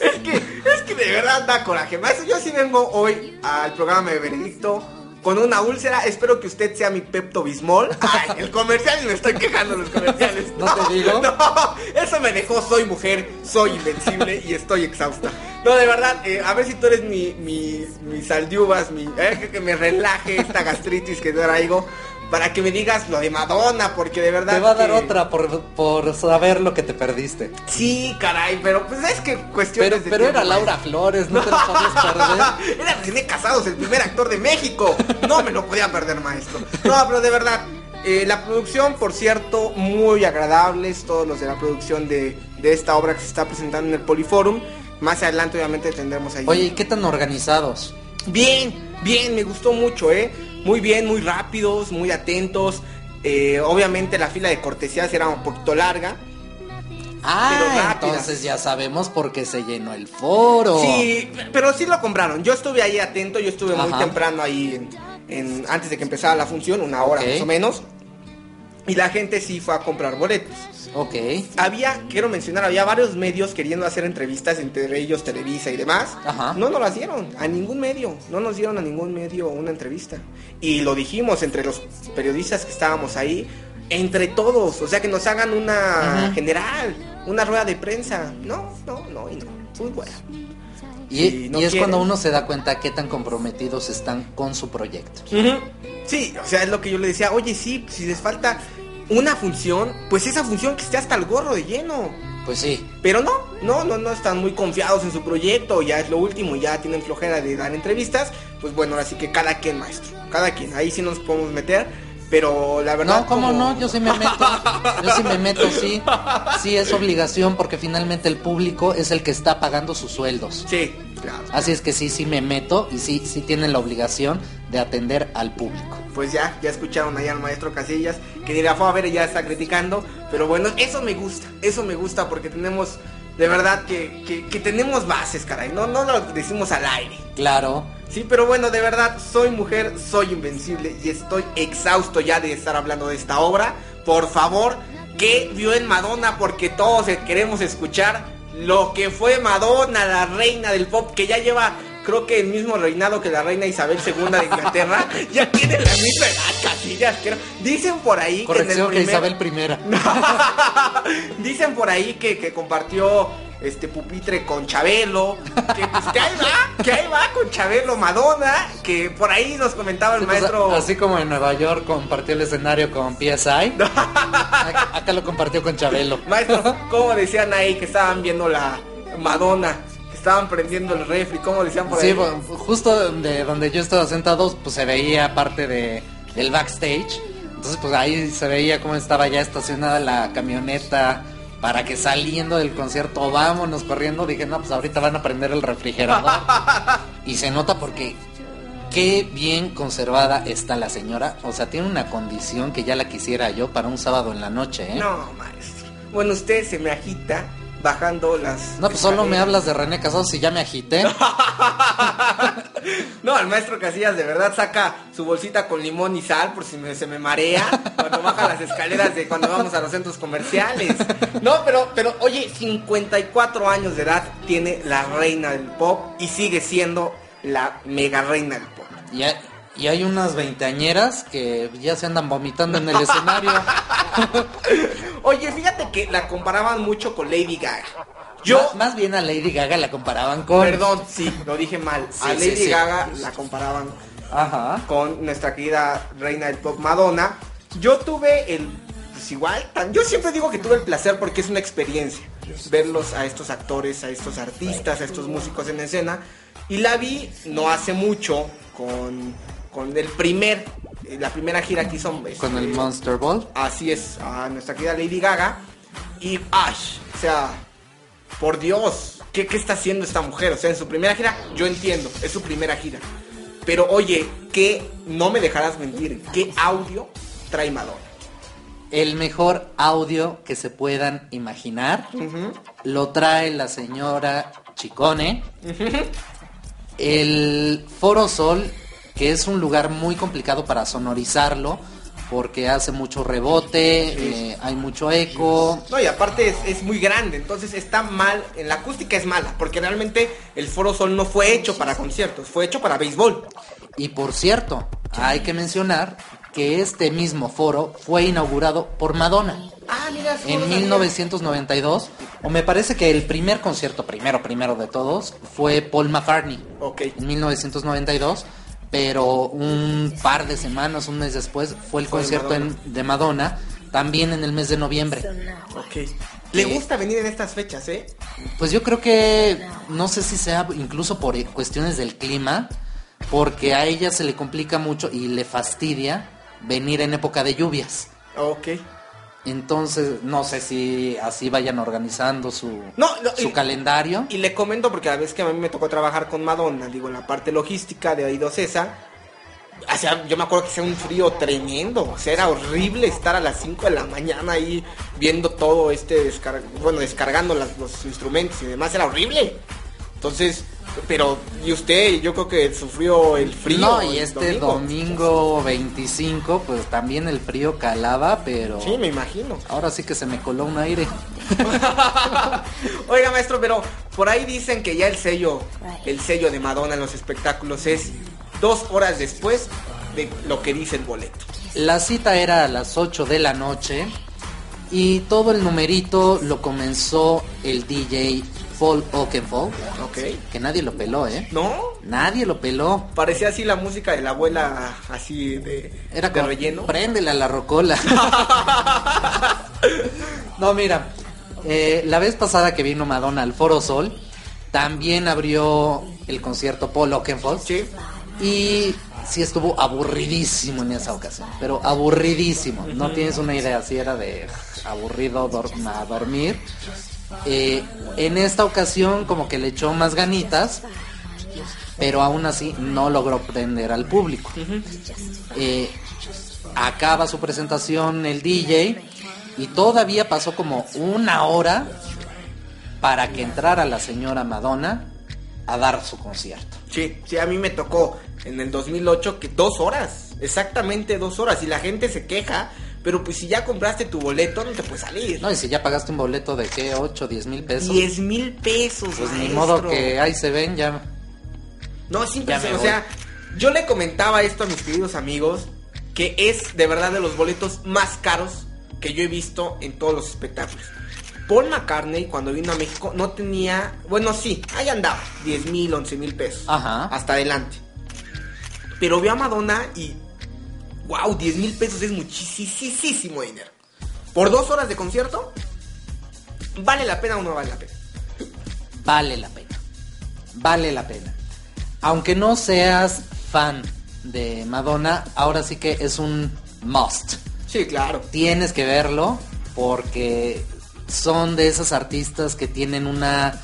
Es que, es que de verdad da coraje. Maestro, yo sí vengo hoy al programa de Veredicto con una úlcera. Espero que usted sea mi Pepto Bismol. Ay, el comercial y me estoy quejando los comerciales. ¿No te digo? No, eso me dejó. Soy mujer, soy invencible y estoy exhausta. No, de verdad, eh, a ver si tú eres mi, mi, mi mi, eh, que, que me relaje esta gastritis que traigo. Para que me digas lo de Madonna, porque de verdad. Te va a dar que- otra por, por saber lo que te perdiste. Sí, caray, pero pues es que cuestiones Pero, de pero era tiempo, Laura Flores, no te lo podías perder. Era René Casados, el primer actor de México. No me lo podía perder, maestro. No, pero de verdad, eh, la producción, por cierto, muy agradables. Todos los de la producción de, de esta obra que se está presentando en el Poliforum. Más adelante, obviamente, tendremos ahí. Oye, ¿y qué tan organizados? Bien, bien, me gustó mucho, ¿eh? Muy bien, muy rápidos, muy atentos. Eh, obviamente, la fila de cortesías era un poquito larga. Ah, Pero entonces ya sabemos por qué se llenó el foro. Sí, pero sí lo compraron. Yo estuve ahí atento, yo estuve muy temprano ahí en, en- antes de que empezara la función, una hora más o menos. Y la gente sí fue a comprar boletos. Ok. Había, quiero mencionar, había varios medios queriendo hacer entrevistas, entre ellos Televisa y demás. Ajá. No nos las dieron a ningún medio, no nos dieron a ningún medio una entrevista. Y lo dijimos entre los periodistas que estábamos ahí, entre todos, o sea que nos hagan una general, una rueda de prensa. No, no, no, y no. Fútbol. Y, si no y es quieren. cuando uno se da cuenta qué tan comprometidos están con su proyecto. Sí, o sea, es lo que yo le decía, oye, sí, si les falta una función, pues esa función que esté hasta el gorro de lleno. Pues sí, Pero no, no, no, no están muy confiados en su proyecto, ya es lo último, ya tienen flojera de dar entrevistas, pues bueno, así que cada quien, maestro, cada quien, ahí sí nos podemos meter, pero la verdad... No, ¿cómo como- no? Yo sí me meto. Yo sí me meto, sí. Sí, es obligación porque finalmente el público es el que está pagando sus sueldos. Sí, claro. Así es que sí, sí me meto y sí, sí tienen la obligación de atender al público. Pues ya, ya escucharon allá al maestro Casillas, que dirá, fue a ver, ya está criticando, pero bueno, eso me gusta, eso me gusta porque tenemos, de verdad, que, que, que tenemos bases, caray, no, no lo decimos al aire. Claro. Sí, pero bueno, de verdad, soy mujer, soy invencible y estoy exhausto ya de estar hablando de esta obra. Por favor, ¿qué vio en Madonna? Porque todos queremos escuchar lo que fue Madonna, la reina del pop, que ya lleva, creo que el mismo reinado que la reina Isabel II de Inglaterra. ya tiene la misma edad, Casillas, creo. Dicen por ahí Corrección que en que el primer... Isabel primera. Dicen por ahí que, que compartió este pupitre con Chabelo, que pues que ahí va, que ahí va con Chabelo Madonna, que por ahí nos comentaba el Sí, pues, maestro. así como en Nueva York compartió el escenario con PSI, acá, lo compartió con Chabelo. Maestro, ¿cómo decían ahí que estaban viendo la Madonna? Estaban prendiendo el refri, ¿cómo decían por ahí? Sí, bueno, justo de donde yo estaba sentado, pues se veía parte de, del backstage. Entonces, pues ahí se veía cómo estaba ya estacionada la camioneta para que saliendo del concierto, vámonos corriendo. Dije, no, pues ahorita van a prender el refrigerador. y se nota porque qué bien conservada está la señora. O sea, tiene una condición que ya la quisiera yo para un sábado en la noche, ¿eh? No, maestro. Bueno, usted se me agita bajando las. No, pues solo me hablas de René Casados y ya me agité. No, el maestro Casillas de verdad saca su bolsita con limón y sal por si me- se me marea cuando baja las escaleras de cuando vamos a los centros comerciales. No, pero, pero, oye, 54 años de edad tiene la reina del pop y sigue siendo la mega reina del pop. Y hay, y hay unas veinteañeras que ya se andan vomitando en el escenario. Oye, fíjate que la comparaban mucho con Lady Gaga. Yo, Más, más bien a Lady Gaga la comparaban con. perdón, sí, lo dije mal. Sí, a Lady sí. Gaga la comparaban Ajá. con nuestra querida reina del pop Madonna. Yo tuve el pues igual, tan- yo siempre digo que tuve el placer porque es una experiencia verlos a estos actores, a estos artistas, a estos músicos en escena y la vi no hace mucho con con el primer eh, la primera gira que hizo este, Con el Monster Ball. Así es, a nuestra querida Lady Gaga y Ash, o sea, por Dios, ¿qué, ¿qué está haciendo esta mujer? O sea, en su primera gira, yo entiendo, es su primera gira. Pero oye, que no me dejarás mentir, ¿qué audio trae Madonna? El mejor audio que se puedan imaginar. Lo trae la señora Chicone. El Foro Sol, que es un lugar muy complicado para sonorizarlo. Porque hace mucho rebote, eh, hay mucho eco. No, y aparte es, es muy grande, entonces está mal, en la acústica es mala, porque realmente el Foro Sol no fue hecho para conciertos, fue hecho para béisbol. Y por cierto, hay que mencionar que este mismo foro fue inaugurado por Madonna. Ah, mira, en lo sabía. 1992, o me parece que el primer concierto, primero, primero de todos, fue Paul McCartney Ok. en 1992, pero un par de semanas, un mes después, fue el Fue concierto en- de Madonna, también en el mes de noviembre. Ok. Le gusta venir en estas fechas, ¿eh? Pues yo creo que, no sé si sea incluso por cuestiones del clima, porque a ella se le complica mucho y le fastidia venir en época de lluvias. Ok. Entonces, no sé si así vayan organizando su, No, no, su y- calendario. Y le comento porque a la vez que a mí me tocó trabajar con Madonna, digo, en la parte logística de Aido César, o sea, yo me acuerdo que hacía un frío tremendo, o sea, era horrible estar a las 5 de la mañana ahí viendo todo este, bueno, descargando las- los instrumentos y demás, era horrible. Entonces, pero, y usted, yo creo que sufrió el frío. no, y este domingo. 25, pues también el frío calaba, pero Sí, me imagino. ahora sí que se me coló un aire. Oiga, maestro, pero por ahí dicen que ya el sello, el sello de Madonna en los espectáculos es dos horas después de lo que dice el boleto. La cita era a las 8 de la noche y todo el numerito lo comenzó el DJ Paul Oakenfold, Ok. que nadie lo peló, ¿eh? ¿No? Nadie lo peló. Parecía así la música de la abuela, así de, Era de como, relleno. Préndele a la rocola. no, mira, eh, la vez pasada que vino Madonna al Foro Sol, también abrió el concierto Paul Oakenfold. Sí. Y sí estuvo aburridísimo en esa ocasión, pero aburridísimo. No tienes una idea, si era de aburrido a dormir. Eh, en esta ocasión como que le echó más ganitas, pero aún así no logró prender al público. Eh, acaba su presentación el DJ y todavía pasó como una hora para que entrara la señora Madonna a dar su concierto. Sí, sí, a mí me tocó en el 2008 que dos horas, exactamente dos horas, y la gente se queja, pero pues si ya compraste tu boleto no te puedes salir. No, y si ya pagaste un boleto de qué, 8, 10 mil pesos. 10 mil pesos, Pues ni maestro. modo que ahí se ven ya. No, Ya pues, o voy. sea, yo le comentaba esto a mis queridos amigos, que es de verdad de los boletos más caros que yo he visto en todos los espectáculos. Paul McCartney cuando vino a México no tenía, bueno sí, ahí andaba, 10 mil, 11 mil pesos. Ajá. Hasta adelante. Pero vio a Madonna y, wow, 10 mil pesos es muchísimo dinero. Por dos horas de concierto, ¿vale la pena o no vale la pena? Vale la pena. Vale la pena. Aunque no seas fan de Madonna, ahora sí que es un must. Sí, claro. Tienes que verlo porque son de esas artistas que tienen una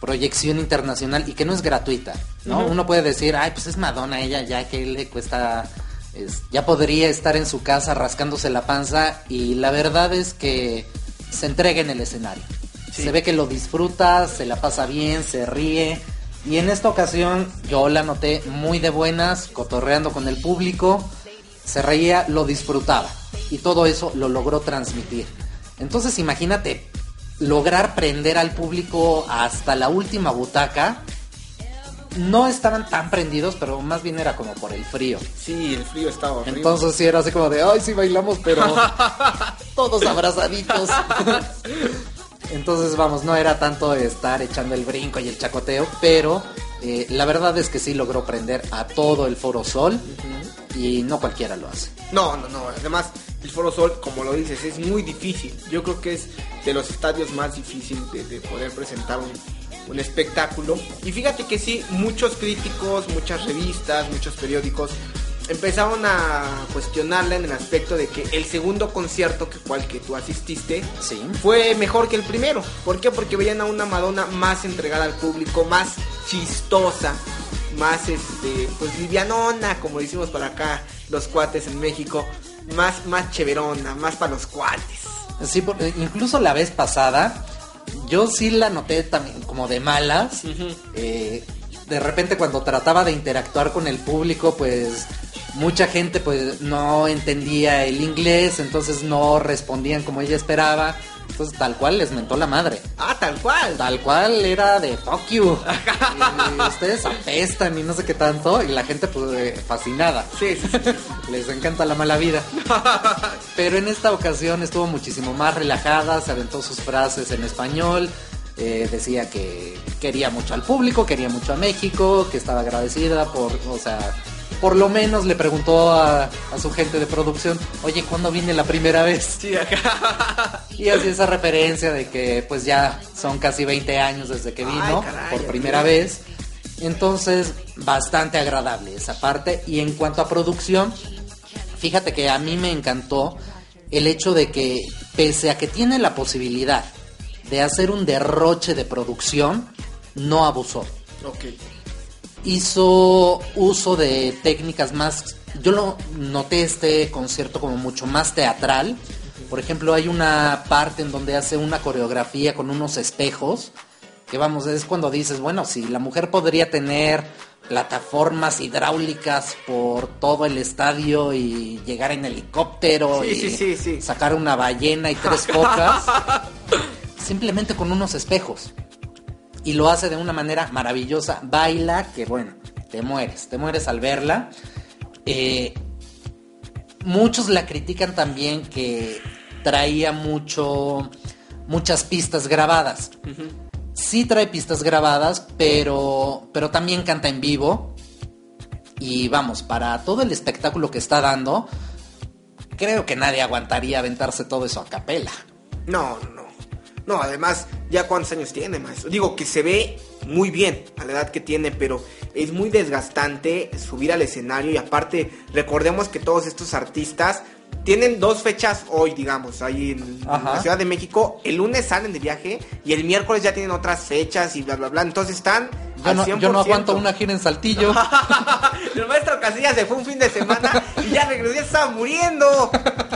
proyección internacional y que no es gratuita, ¿no? Uno puede decir, ay, pues es Madonna, ella ya que le cuesta, es- ya podría estar en su casa rascándose la panza y la verdad es que se entrega en el escenario. Sí. Se ve que lo disfruta, se la pasa bien, se ríe. Y en esta ocasión yo la noté muy de buenas, cotorreando con el público, se reía, lo disfrutaba. Y todo eso lo logró transmitir. Entonces imagínate, lograr prender al público hasta la última butaca. No estaban tan prendidos, pero más bien era como por el frío. Sí, el frío estaba horrible. Entonces sí era así como de, ay, sí bailamos, pero todos abrazaditos. Entonces vamos, no era tanto estar echando el brinco y el chacoteo, pero eh, la verdad es que sí logró prender a todo el Foro Sol y no cualquiera lo hace. No, no, no. Además, el Foro Sol, como lo dices, es muy difícil. Yo creo que es de los estadios más difíciles de, de poder presentar un, un espectáculo. Y fíjate que sí, muchos críticos, muchas revistas, muchos periódicos empezaron a cuestionarla en el aspecto de que el segundo concierto que cual que tú asististe Sí. fue mejor que el primero. ¿Por qué? Porque veían a una Madonna más entregada al público, más chistosa, más este, pues livianona, como decimos para acá los cuates en México, más, más cheverona, más para los cuates. Sí, por- eh, incluso la vez pasada, yo sí la noté también como de malas. Eh, de repente cuando trataba de interactuar con el público, pues mucha gente pues no entendía el inglés, entonces no respondían como ella esperaba. Entonces tal cual les mentó la madre. Ah, tal cual. Tal cual era de fuck you. Y ustedes apestan y no sé qué tanto. Y la gente pues eh, fascinada. Sí, sí, sí, sí. Les encanta la mala vida. Pero en esta ocasión estuvo muchísimo más relajada, se aventó sus frases en español, eh, decía que quería mucho al público, quería mucho a México, que estaba agradecida por, o sea, por lo menos le preguntó a, a su gente de producción, oye, ¿cuándo viene la primera vez? Sí, acá. Y así esa referencia de que pues ya son casi 20 años desde que vino Ay, caray, por primera vez. Entonces, bastante agradable esa parte. Y en cuanto a producción, fíjate que a mí me encantó el hecho de que, pese a que tiene la posibilidad de hacer un derroche de producción, no abusó. Ok. Hizo uso de técnicas más... Yo lo noté este concierto como mucho más teatral. Por ejemplo, hay una parte en donde hace una coreografía con unos espejos. Que vamos, es cuando dices, bueno, si la mujer podría tener plataformas hidráulicas por todo el estadio y llegar en helicóptero Sí, y sí, sí, sí. sacar una ballena y tres focas, simplemente con unos espejos. Y lo hace de una manera maravillosa. Baila, que bueno, te mueres, te mueres al verla. Eh, muchos la critican también que traía mucho, muchas pistas grabadas. sí trae pistas grabadas, pero, pero también canta en vivo. Y vamos, para todo el espectáculo que está dando, creo que nadie aguantaría aventarse todo eso a capela. No, no. Además, ya cuántos años tiene, maestro. Digo que se ve muy bien a la edad que tiene, pero es muy desgastante subir al escenario y aparte recordemos que todos estos artistas tienen dos fechas hoy, digamos, ahí en, la Ciudad de México. El lunes salen de viaje y el miércoles ya tienen otras fechas y bla, bla, bla. Entonces están Yo no, 100%. yo no aguanto una gira en Saltillo. el maestro Casillas se fue un fin de semana y ya regresó, ya estaba muriendo.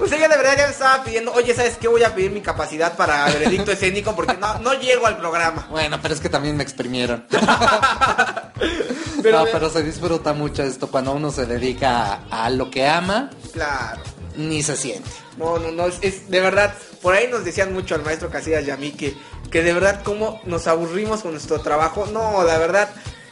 O sea, ya de verdad ya me estaba pidiendo, oye, ¿sabes qué? Voy a pedir mi capacidad para veredicto escénico porque no, no llego al programa. Bueno, pero es que también me exprimieron. Pero- no, pero se disfruta mucho esto cuando uno se dedica a, a lo que ama, Claro. Ni se siente. No, no, no, es, de verdad, por ahí nos decían mucho al maestro Casillas y a mí que, que de verdad cómo nos aburrimos con nuestro trabajo. No, la verdad,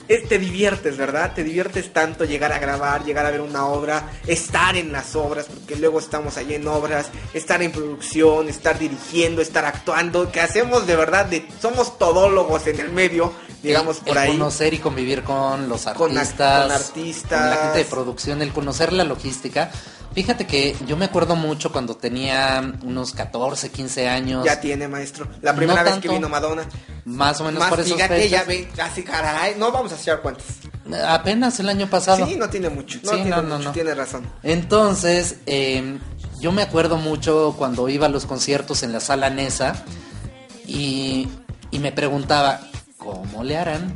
es- te diviertes, ¿verdad? Te diviertes tanto llegar a grabar, llegar a ver una obra, estar en las obras, porque luego estamos allí en obras, estar en producción, estar dirigiendo, estar actuando, que hacemos de verdad, de, somos todólogos en el medio, digamos El- por el ahí. conocer y convivir con los artistas, con artistas. con la gente de producción, el conocer la logística. Fíjate que yo me acuerdo mucho cuando tenía unos 14, 15 años, Ya tiene, maestro. La primera No vez tanto. que vino Madonna. más o menos Más, por esos fíjate, ya ven, así caray, no vamos a hacer cuántas. Apenas el año pasado. Sí, no tiene mucho. No Sí, tiene no, no, mucho, no. tiene razón. Entonces, eh, yo me acuerdo mucho cuando iba a los conciertos en la sala Nesa y, y me preguntaba, ¿cómo le harán?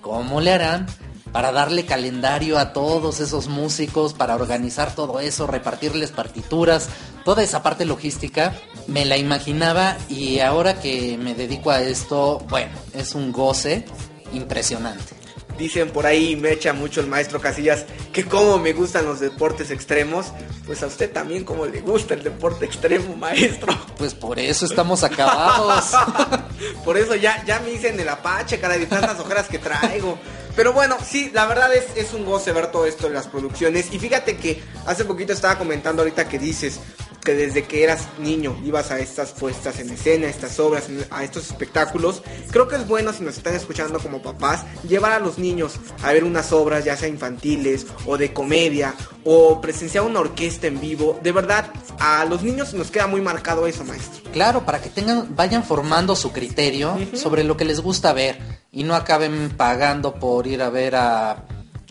¿Cómo le harán para darle calendario a todos esos músicos, para organizar todo eso, repartirles partituras, toda esa parte logística? Me la imaginaba y ahora que me dedico a esto, bueno, es un goce impresionante. Dicen por ahí, me echa mucho el maestro Casillas, que como me gustan los deportes extremos, pues a usted también como le gusta el deporte extremo, maestro. Pues por eso estamos acabados. Por eso ya, ya me hice en el Apache, cara, de tantas ojeras que traigo. Pero bueno, sí, la verdad es, es un goce ver todo esto en las producciones. Y fíjate que hace poquito estaba comentando ahorita que dices que desde que eras niño ibas a estas puestas en escena, a estas obras, a estos espectáculos. Creo que es bueno si nos están escuchando como papás, llevar a los niños a ver unas obras, ya sea infantiles o de comedia, o presenciar una orquesta en vivo. De verdad, a los niños nos queda muy marcado eso, maestro. Claro, para que tengan, vayan formando su criterio sobre lo que les gusta ver y no acaben pagando por ir a ver a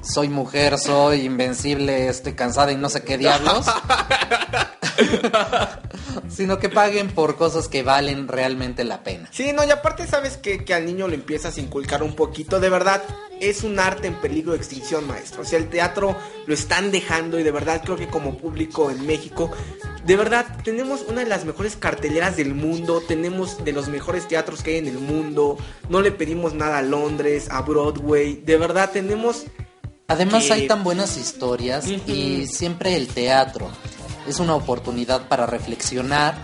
soy mujer, soy invencible, estoy cansada y no sé qué diablos. Sino que paguen por cosas que valen realmente la pena. Sí, no, y aparte sabes que, que al niño le empiezas a inculcar un poquito, de verdad, es un arte en peligro de extinción, maestro. O sea, el teatro lo están dejando y de verdad creo que como público en México, de verdad, tenemos una de las mejores carteleras del mundo, tenemos de los mejores teatros que hay en el mundo, no le pedimos nada a Londres, a Broadway, de verdad tenemos... Además que- hay tan buenas historias y siempre el teatro es una oportunidad para reflexionar,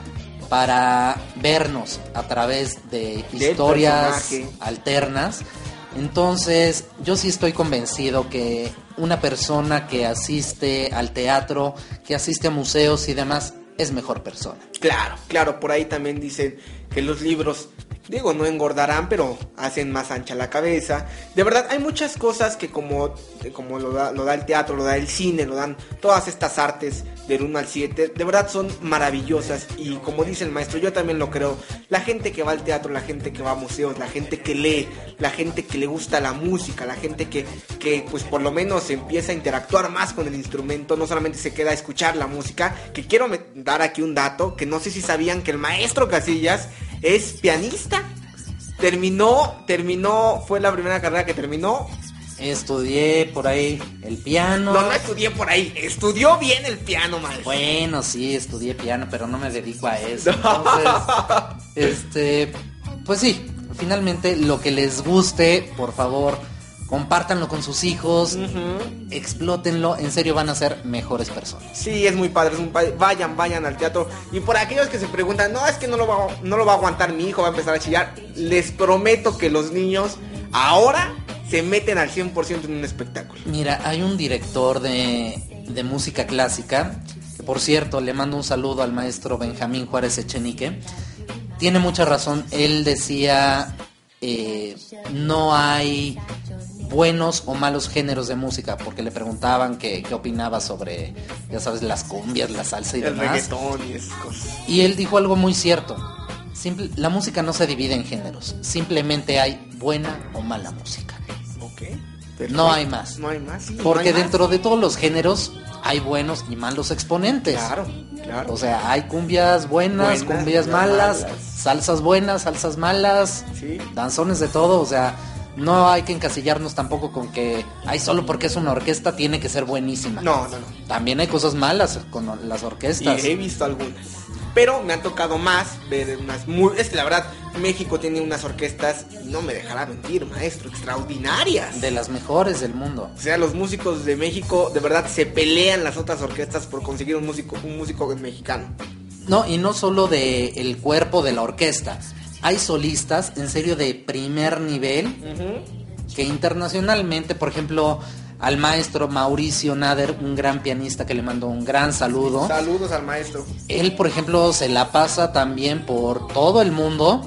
para vernos a través de historias alternas. Entonces yo sí estoy convencido que una persona que asiste al teatro, que asiste a museos y demás, es mejor persona. Claro, claro, por ahí también dicen que los libros, digo, no engordarán, pero hacen más ancha la cabeza. De verdad, hay muchas cosas que como, como lo, da, lo da el teatro, lo da el cine, lo dan todas estas artes del 1 al 7, de verdad son maravillosas y como dice el maestro, yo también lo creo. La gente que va al teatro, la gente que va a museos, la gente que lee, la gente que le gusta la música, la gente que, que pues por lo menos empieza a interactuar más con el instrumento, no solamente se queda a escuchar la música, que quiero dar aquí un dato, que no sé si sabían que el maestro Casillas es pianista. Terminó, terminó, fue la primera carrera que terminó. Estudié por ahí el piano. No, no estudié por ahí, estudió bien el piano, maestro. Bueno, sí, estudié piano, pero no me dedico a eso. Entonces, este, pues sí, finalmente lo que les guste, por favor, compártanlo con sus hijos, explótenlo, en serio van a ser mejores personas. Sí, es muy padre, es muy padre. Vayan, vayan al teatro. Y por aquellos que se preguntan, no, es que no lo, va, no lo va a aguantar mi hijo, va a empezar a chillar. Les prometo que los niños ahora se meten al 100% en un espectáculo. Mira, hay un director de, de música clásica, que por cierto, le mando un saludo al maestro Benjamín Juárez Echenique. Tiene mucha razón, él decía, eh, no hay buenos o malos géneros de música, porque le preguntaban que- qué opinaba sobre, ya sabes, las cumbias, la salsa y El demás. reggaetón y esas cosas. Y él dijo algo muy cierto. Simple- la música no se divide en géneros, simplemente hay buena o mala música. Ok. No hay más. No hay más. sí, no Porque más. dentro de todos los géneros hay buenos y malos exponentes. Claro, claro. O sea, hay cumbias buenas, Buenas, cumbias cumbias malas, malas. salsas buenas, salsas malas, Sí. danzones de todo. O sea, no hay que encasillarnos tampoco con que, ay, solo porque es una orquesta tiene que ser buenísima. No, no, no. También hay cosas malas con las orquestas. Y he visto algunas. Pero me han tocado más ver unas muy... Es que la verdad, México tiene unas orquestas, y no me dejará mentir, maestro, extraordinarias. De las mejores del mundo. O sea, los músicos de México de verdad se pelean las otras orquestas por conseguir un músico, un músico mexicano. No, y no solo de el cuerpo de la orquesta. Hay solistas, en serio, de primer nivel, que internacionalmente, por ejemplo, al maestro Mauricio Nader, un gran pianista que le mando un gran saludo. Saludos al maestro. Él, por ejemplo, se la pasa también por todo el mundo.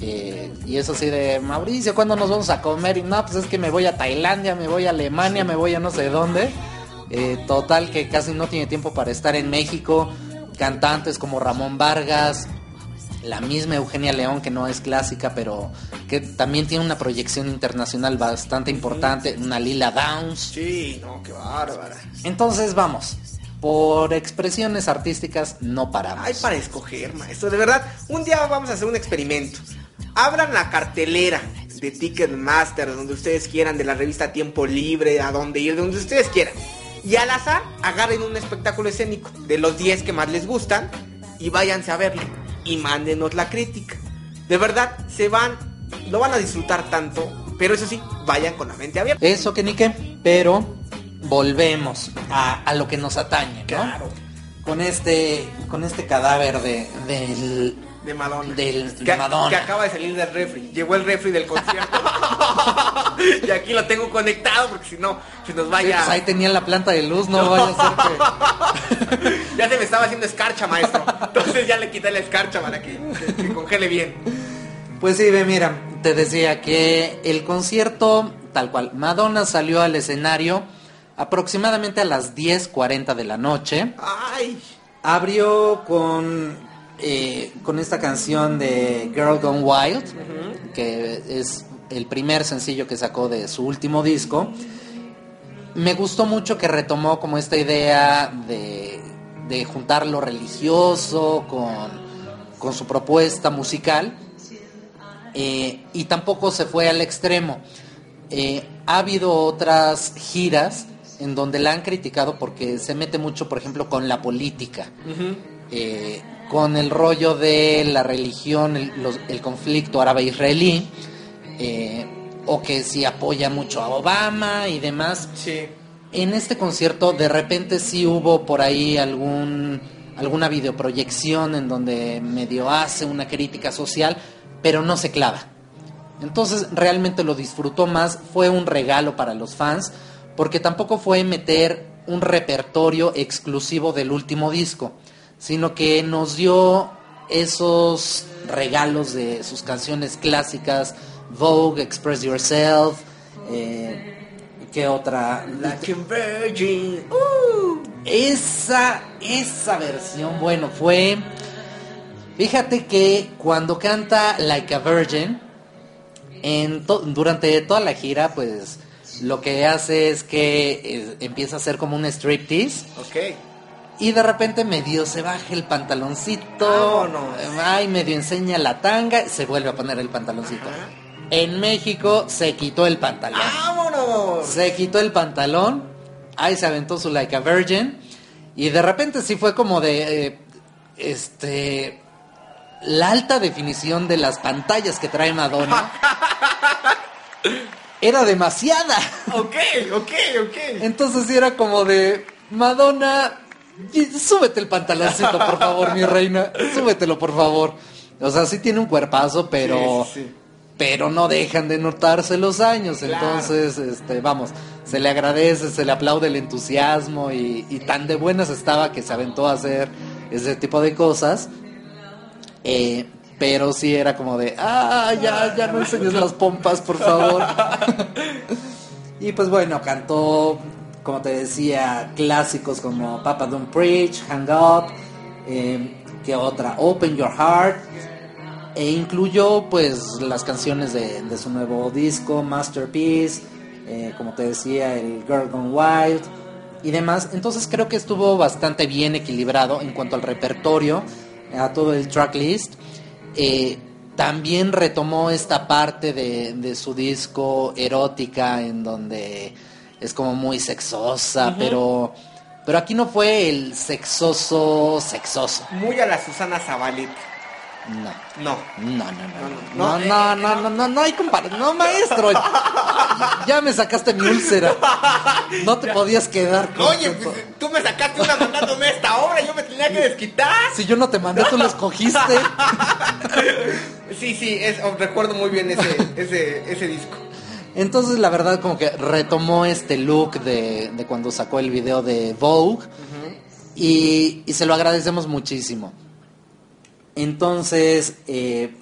eh, y es así de, Mauricio, ¿cuándo nos vamos a comer? Y no, pues es que me voy a Tailandia, me voy a Alemania, me voy a no sé dónde. Eh, total, que casi no tiene tiempo para estar en México. Cantantes como Ramón Vargas, la misma Eugenia León, que no es clásica, pero que también tiene una proyección internacional bastante importante. Una Lila Downs. Sí, no, qué bárbara. Entonces vamos, por expresiones artísticas no paramos. Hay para escoger, maestro. De verdad, un día vamos a hacer un experimento. Abran la cartelera de Ticketmaster, donde ustedes quieran, de la revista Tiempo Libre, a donde ir, de donde ustedes quieran. Y al azar, agarren un espectáculo escénico de los 10 que más les gustan y váyanse a verlo. Y mándenos la crítica. De verdad, se van, lo van a disfrutar tanto, pero eso sí, vayan con la mente abierta. Eso que ni qué, pero volvemos a, a lo que nos atañe, ¿no? Claro. Con este, con este cadáver de, del, De Madonna. Del- de que, Madonna. que acaba de salir del refri. Llegó el refri del concierto. y aquí lo tengo conectado porque si no, se nos Sí, vaya. pues ahí tenía la planta de luz, no vaya a ser que... ya se me estaba haciendo escarcha, maestro. Entonces ya le quité la escarcha para que, que- que congele bien. Pues sí, ve, mira, te decía que el concierto, tal cual, Madonna salió al escenario aproximadamente a las 10.40 de la noche. Ay. Abrió con, eh, con esta canción de Girl Gone Wild, que es el primer sencillo que sacó de su último disco. Me gustó mucho que retomó como esta idea de, de juntar lo religioso con, con su propuesta musical. Eh, y tampoco se fue al extremo. Eh, ha habido otras giras en donde la han criticado porque se mete mucho, por ejemplo, con la política, eh, con el rollo de la religión, el, los- el conflicto árabe-israelí, eh, o que si apoya mucho a Obama y demás. Sí. En este concierto de repente sí hubo por ahí algún alguna videoproyección en donde medio hace una crítica social, pero no se clava. Entonces realmente lo disfrutó más, fue un regalo para los fans, porque tampoco fue meter un repertorio exclusivo del último disco, sino que nos dio esos regalos de sus canciones clásicas, Vogue, Express Yourself, eh, ¿qué otra? Like a virgin. Uh. Esa, esa versión, bueno, fue... Fíjate que cuando canta Like a Virgin, en to- durante toda la gira, pues lo que hace es que eh, empieza a hacer como un striptease Ok. y de repente medio se baja el pantaloncito, Vámonos. ay, medio enseña la tanga, se vuelve a poner el pantaloncito. En México se quitó el pantalón. ¡Vámonos! Se quitó el pantalón, ahí se aventó su Like a Virgin y de repente sí fue como de eh, este la alta definición de las pantallas que trae Madonna era demasiada. Ok, ok, ok. Entonces sí era como de Madonna, súbete el pantaloncito, por favor, mi reina, súbetelo, por favor. O sea, sí tiene un cuerpazo, pero Sí, sí. Pero no dejan de notarse los años. Claro. Entonces, este, vamos, se le agradece, se le aplaude el entusiasmo y, y tan de buenas estaba que se aventó a hacer ese tipo de cosas. Eh, pero sí era como de, ah, ya, ya no enseñes las pompas, por favor. y pues bueno, cantó, como te decía, clásicos como Papa Don't Preach, Hang Up, eh, que otra, Open Your Heart, e incluyó pues las canciones de, de su nuevo disco, Masterpiece, eh, como te decía, el Girl Gone Wild y demás. Entonces creo que estuvo bastante bien equilibrado en cuanto al repertorio, a todo el tracklist. Eh, también retomó esta parte de, de su disco erótica en donde es como muy sexosa, pero pero aquí no fue el sexoso sexoso. Muy a la Susana Zabaleta. No. No. No, no, no, No, no, no, no, eh, no, no, no, no hay comparación. No, maestro. Ya me sacaste mi úlcera. No te podías quedar con Oye, pues, tú me sacaste una mandándome esta obra, yo me tenía que desquitar. Si yo no te mandé, tú la escogiste. Sí, sí, es, oh, recuerdo muy bien ese, ese, ese disco. Entonces, la verdad, como que retomó este look de, de cuando sacó el video de Vogue. y, y se lo agradecemos muchísimo. Entonces, eh,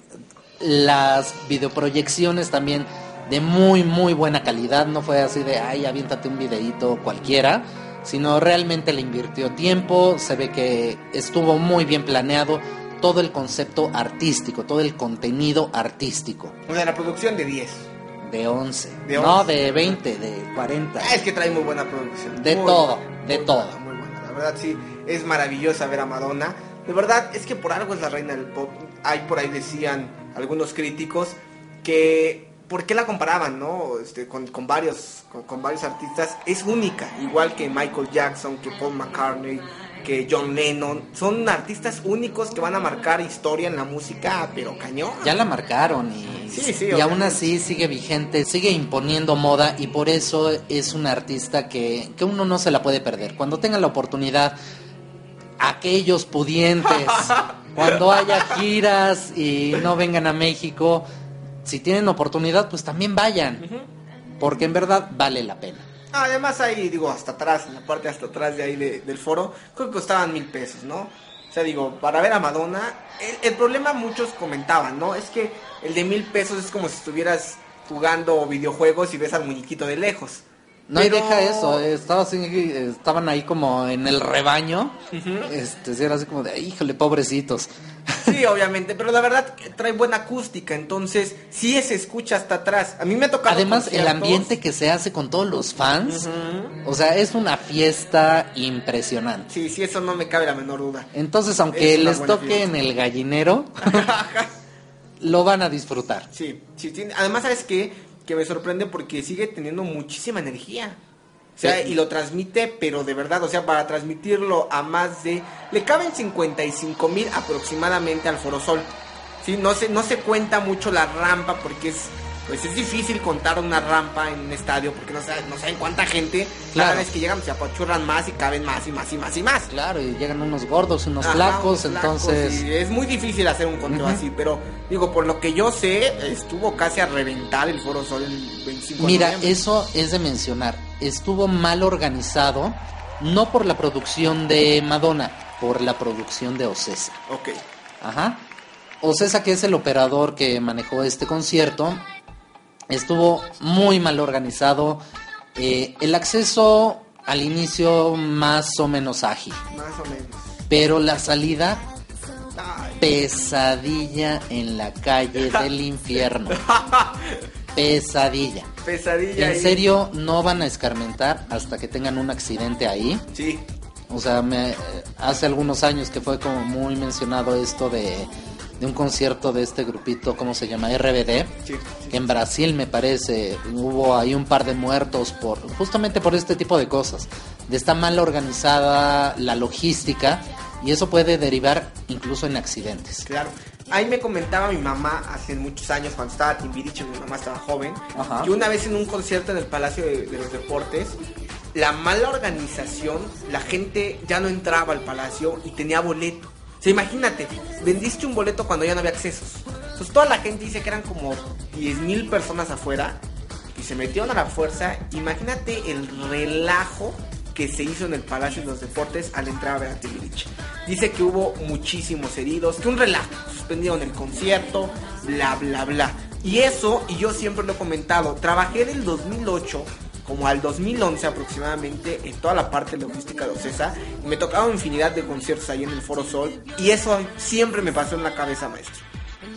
las videoproyecciones también de muy, muy buena calidad. No fue así de, ay, aviéntate un videíto cualquiera. Sino realmente le invirtió tiempo. Se ve que estuvo muy bien planeado todo el concepto artístico, todo el contenido artístico. O sea, la producción de 10. De 11. De No, 11. de 20, de 40. Ah, es que trae muy buena producción. De Muy todo, buena, de todo. buena, muy buena. La verdad, sí, es maravillosa ver a Madonna. De verdad, es que por algo es la reina del pop. Hay por ahí decían algunos críticos que ¿por qué la comparaban, no? Este, con, con varios con, con varios artistas es única, igual que Michael Jackson, que Paul McCartney, que John Lennon. Son artistas únicos que van a marcar historia en la música, pero cañón. Ya la marcaron y, Sí, sí, y aún así sigue vigente, sigue imponiendo moda y por eso es una artista que, que uno no se la puede perder. Cuando tengan la oportunidad, aquellos pudientes, cuando haya giras y no vengan a México, si tienen oportunidad, pues también vayan, porque en verdad vale la pena. Además ahí, digo, hasta atrás, en la parte hasta atrás de ahí de- del foro, creo que costaban mil pesos, ¿no? O sea, digo, para ver a Madonna, el, el problema muchos comentaban, ¿no? Es que el de mil pesos es como si estuvieras jugando videojuegos y ves al muñequito de lejos. No, Pero- deja eso, eh, estaba así, estaban ahí como en el rebaño, este, era así como de, "Ay, híjole, pobrecitos. Sí, obviamente, pero la verdad que trae buena acústica, entonces sí se escucha hasta atrás. A mí me ha tocado Además, el ambiente que se hace con todos los fans, o sea, es una fiesta impresionante. Sí, sí, eso no me cabe la menor duda. Entonces, aunque les toque fiesta. en el gallinero, lo van a disfrutar. Sí, sí, tiene- además, ¿sabes qué? Que me sorprende porque sigue teniendo muchísima energía. O sea, Sí. y lo transmite, pero de verdad, o sea, para transmitirlo a más de... Le caben 55 mil aproximadamente al Forosol. Sí, no se, no se cuenta mucho la rampa porque es... Pues es difícil contar una rampa en un estadio porque no saben, no saben cuánta gente. Cada Claro. vez que llegan se apachurran más y caben más y más y más y más. Claro, y llegan unos gordos, unos Ajá, flacos, unos entonces... y es muy difícil hacer un conteo así, pero digo, por lo que yo sé, estuvo casi a reventar el Foro Sol el 25 de Mira, eso es de mencionar. Estuvo mal organizado, no por la producción de Madonna, por la producción de Ocesa. Ok. Ajá. Ocesa, que es el operador que manejó este concierto, estuvo muy mal organizado. Eh, el acceso al inicio más o menos ágil, Más o menos. pero la salida Ay. pesadilla en la calle del infierno. Pesadilla. Pesadilla. En ahí. serio, no van a escarmentar hasta que tengan un accidente ahí. Sí. O sea, me, hace algunos años que fue como muy mencionado esto de, de un concierto de este grupito, ¿cómo se llama? RBD. Sí. Que en Brasil me parece hubo ahí un par de muertos por justamente por este tipo de cosas. De estar mal organizada la logística y eso puede derivar incluso en accidentes. Claro. Ahí me comentaba mi mamá hace muchos años cuando estaba Timbiriche, mi mamá estaba joven, Ajá. que una vez en un concierto en el Palacio de, de los Deportes, la mala organización, la gente ya no entraba al palacio y tenía boleto. Imagínate, vendiste un boleto cuando ya no había accesos. Entonces toda la gente dice que eran como 10 mil personas afuera y se metieron a la fuerza. Imagínate el relajo que se hizo en el Palacio de los Deportes al entrar a ver. Dice que hubo muchísimos heridos, que un relato, suspendieron el concierto, bla, bla, bla. Y eso, y yo siempre lo he comentado, trabajé del 2008 como al 2011 aproximadamente en toda la parte logística de Ocesa y me tocaba infinidad de conciertos ahí en el Foro Sol y eso siempre me pasó en la cabeza, maestro.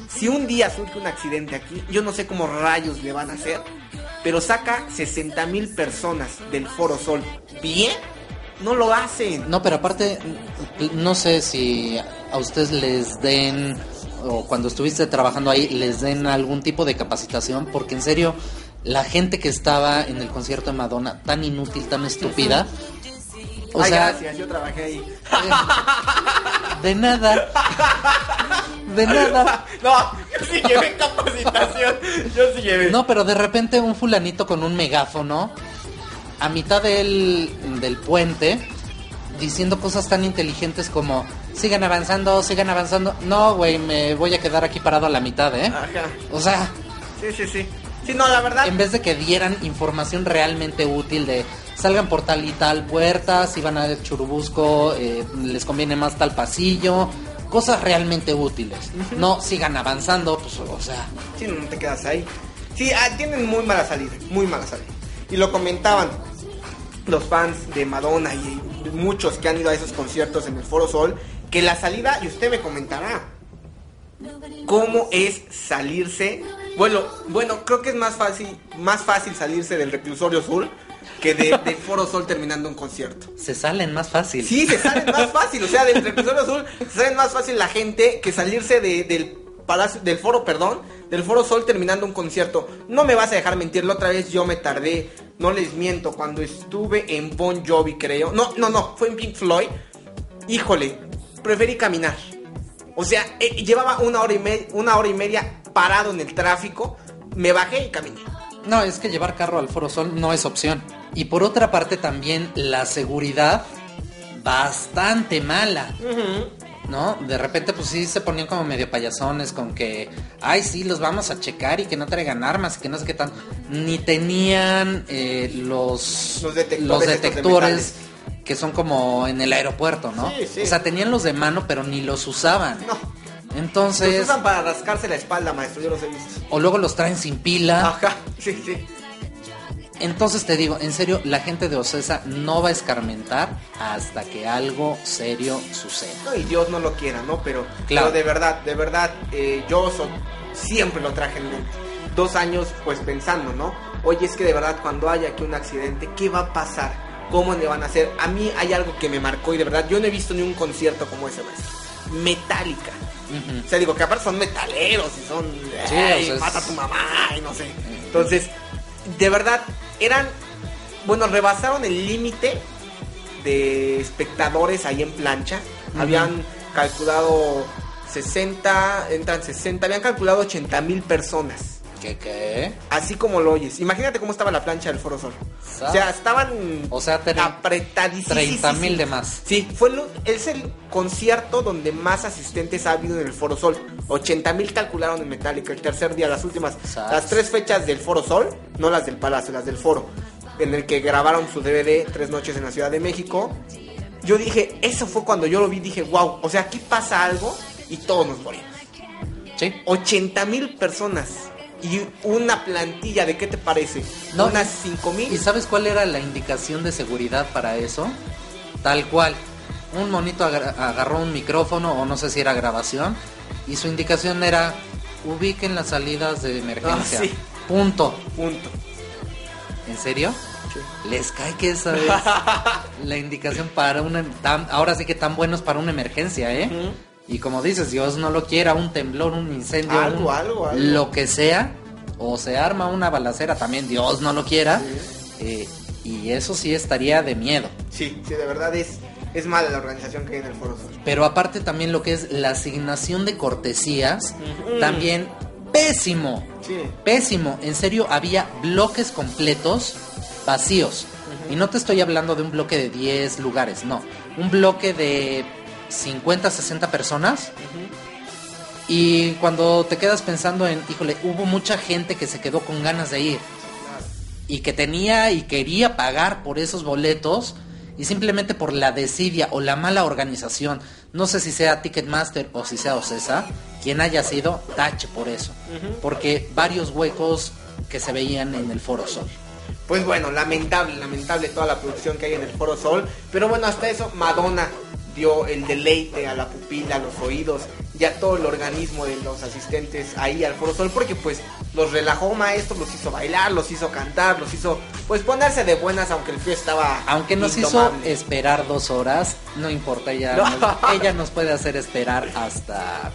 Si un día surge un accidente aquí, yo no sé cómo rayos le van a hacer, pero saca 60 mil personas del Foro Sol bien, no lo hacen. No, pero aparte, no sé si a ustedes les den, o cuando estuviste trabajando ahí, les den algún tipo de capacitación, porque en serio, la gente que estaba en el concierto de Madonna, tan inútil, tan estúpida. O Ay, sea, gracias, yo trabajé ahí. de nada. De nada. No, yo sí llevé capacitación. Yo sí llevé. No, pero de repente un fulanito con un megáfono a mitad del, del puente diciendo cosas tan inteligentes como sigan avanzando, sigan avanzando. No, güey, me voy a quedar aquí parado a la mitad, ¿eh? Ajá. O sea, Sí, sí, sí. Sí, no, la verdad. en vez de que dieran información realmente útil de salgan por tal y tal puerta, si van a Churubusco, eh, les conviene más tal pasillo, cosas realmente útiles. No sigan avanzando, pues, o sea, Sí, no te quedas ahí. Sí, ah, tienen muy mala salida, muy mala salida. Y lo comentaban los fans de Madonna y muchos que han ido a esos conciertos en el Foro Sol, que la salida, y usted me comentará, cómo es salirse. Bueno, bueno, creo que es más fácil, más fácil salirse del reclusorio sur que de- del Foro Sol terminando un concierto. se salen más fácil. Sí, se salen más fácil, o sea, del reclusorio azul se salen más fácil la gente que salirse de- del palacio, del foro, perdón, del foro sol terminando un concierto. No me vas a dejar mentir, la otra vez yo me tardé, no les miento, cuando estuve en Bon Jovi, creo. No, no, no, fue en Pink Floyd. Híjole, preferí caminar. O sea, eh, llevaba una hora y media, una hora y media parado en el tráfico, me bajé y caminé. No, es que llevar carro al Foro Sol no es opción. Y por otra parte también la seguridad bastante mala. ¿No? De repente pues sí se ponían como medio payasones con que, ay sí, los vamos a checar y que no traigan armas y que no sé qué tan... Ni tenían eh, los, Los detectores los de detectores que son como en el aeropuerto, ¿no? Sí, sí. O sea, tenían los de mano pero ni los usaban. No. Entonces, Los usan para rascarse la espalda, maestro, yo los he visto. o luego los traen sin pila. Ajá, sí, sí. Entonces te digo, en serio, la gente de Ocesa no va a escarmentar hasta que algo serio suceda. No, y Dios no lo quiera, ¿no? Pero, Claro. pero de verdad, de verdad, eh, yo so- siempre lo traje en mente. Dos años, pues pensando, ¿no? Oye, es que de verdad, cuando haya aquí un accidente, ¿qué va a pasar? ¿Cómo le van a hacer? A mí hay algo que me marcó y de verdad, yo no he visto ni un concierto como ese, maestro. Metálica. Ujú. O sea, digo que aparte son metaleros y son. Sí, "Ey, o sea, es- mata a tu mamá y no sé. Entonces, de verdad, eran. Bueno, rebasaron el límite de espectadores ahí en plancha. Habían calculado 60, entran 60, habían calculado 80 mil personas. ¿Qué qué? Así como lo oyes. Imagínate cómo estaba la plancha del Foro Sol. O sea, estaban O sea, apretadísimos. 30 mil de más. Sí, fue lo- es el concierto donde más asistentes ha habido en el Foro Sol. 80 mil calcularon en Metallica el tercer día, las últimas, las tres fechas del Foro Sol, no las del Palacio, las del Foro, en el que grabaron su DVD Tres Noches en la Ciudad de México. Yo dije, eso fue cuando yo lo vi, dije, wow, o sea, aquí pasa algo y todos nos morimos. Sí. 80 mil personas y una plantilla, ¿de qué te parece? No, Unas 5 ¿Y sabes cuál era la indicación de seguridad para eso? Tal cual. Un monito agar- agarró un micrófono o no sé si era grabación y su indicación era ubiquen las salidas de emergencia. Ah, sí. Punto. Punto. ¿En serio? Les cae que esa es la indicación para una tan, ahora sí que tan buenos para una emergencia, ¿eh? Y como dices, Dios no lo quiera, un temblor, un incendio, Algo, un- algo, algo. lo que sea, o se arma una balacera también, Dios no lo quiera, eh, y eso sí estaría de miedo. Sí, sí, de verdad es, es mala la organización que hay en el Foro Sol. Pero aparte también lo que es la asignación de cortesías, también pésimo. Sí. Pésimo, en serio, había bloques completos vacíos. Y no te estoy hablando de un bloque de 10 lugares, no. Un bloque de 50, 60 personas. Y cuando te quedas pensando en, híjole, hubo mucha gente que se quedó con ganas de ir. Y que tenía y quería pagar por esos boletos. Y simplemente por la desidia o la mala organización, no sé si sea Ticketmaster o si sea Ocesa, quien haya sido, tache por eso. Porque varios huecos que se veían en el Foro Sol. Pues bueno, lamentable, lamentable toda la producción que hay en el Foro Sol. Pero bueno, hasta eso Madonna dio el deleite a la pupila, a los oídos y a todo el organismo de los asistentes ahí al Foro Sol. Porque pues los relajó maestro, los hizo bailar, los hizo cantar, los hizo pues ponerse de buenas aunque el frío estaba... Aunque nos indomable. hizo esperar dos horas, no importa, ella, No. nos- ella nos puede hacer esperar hasta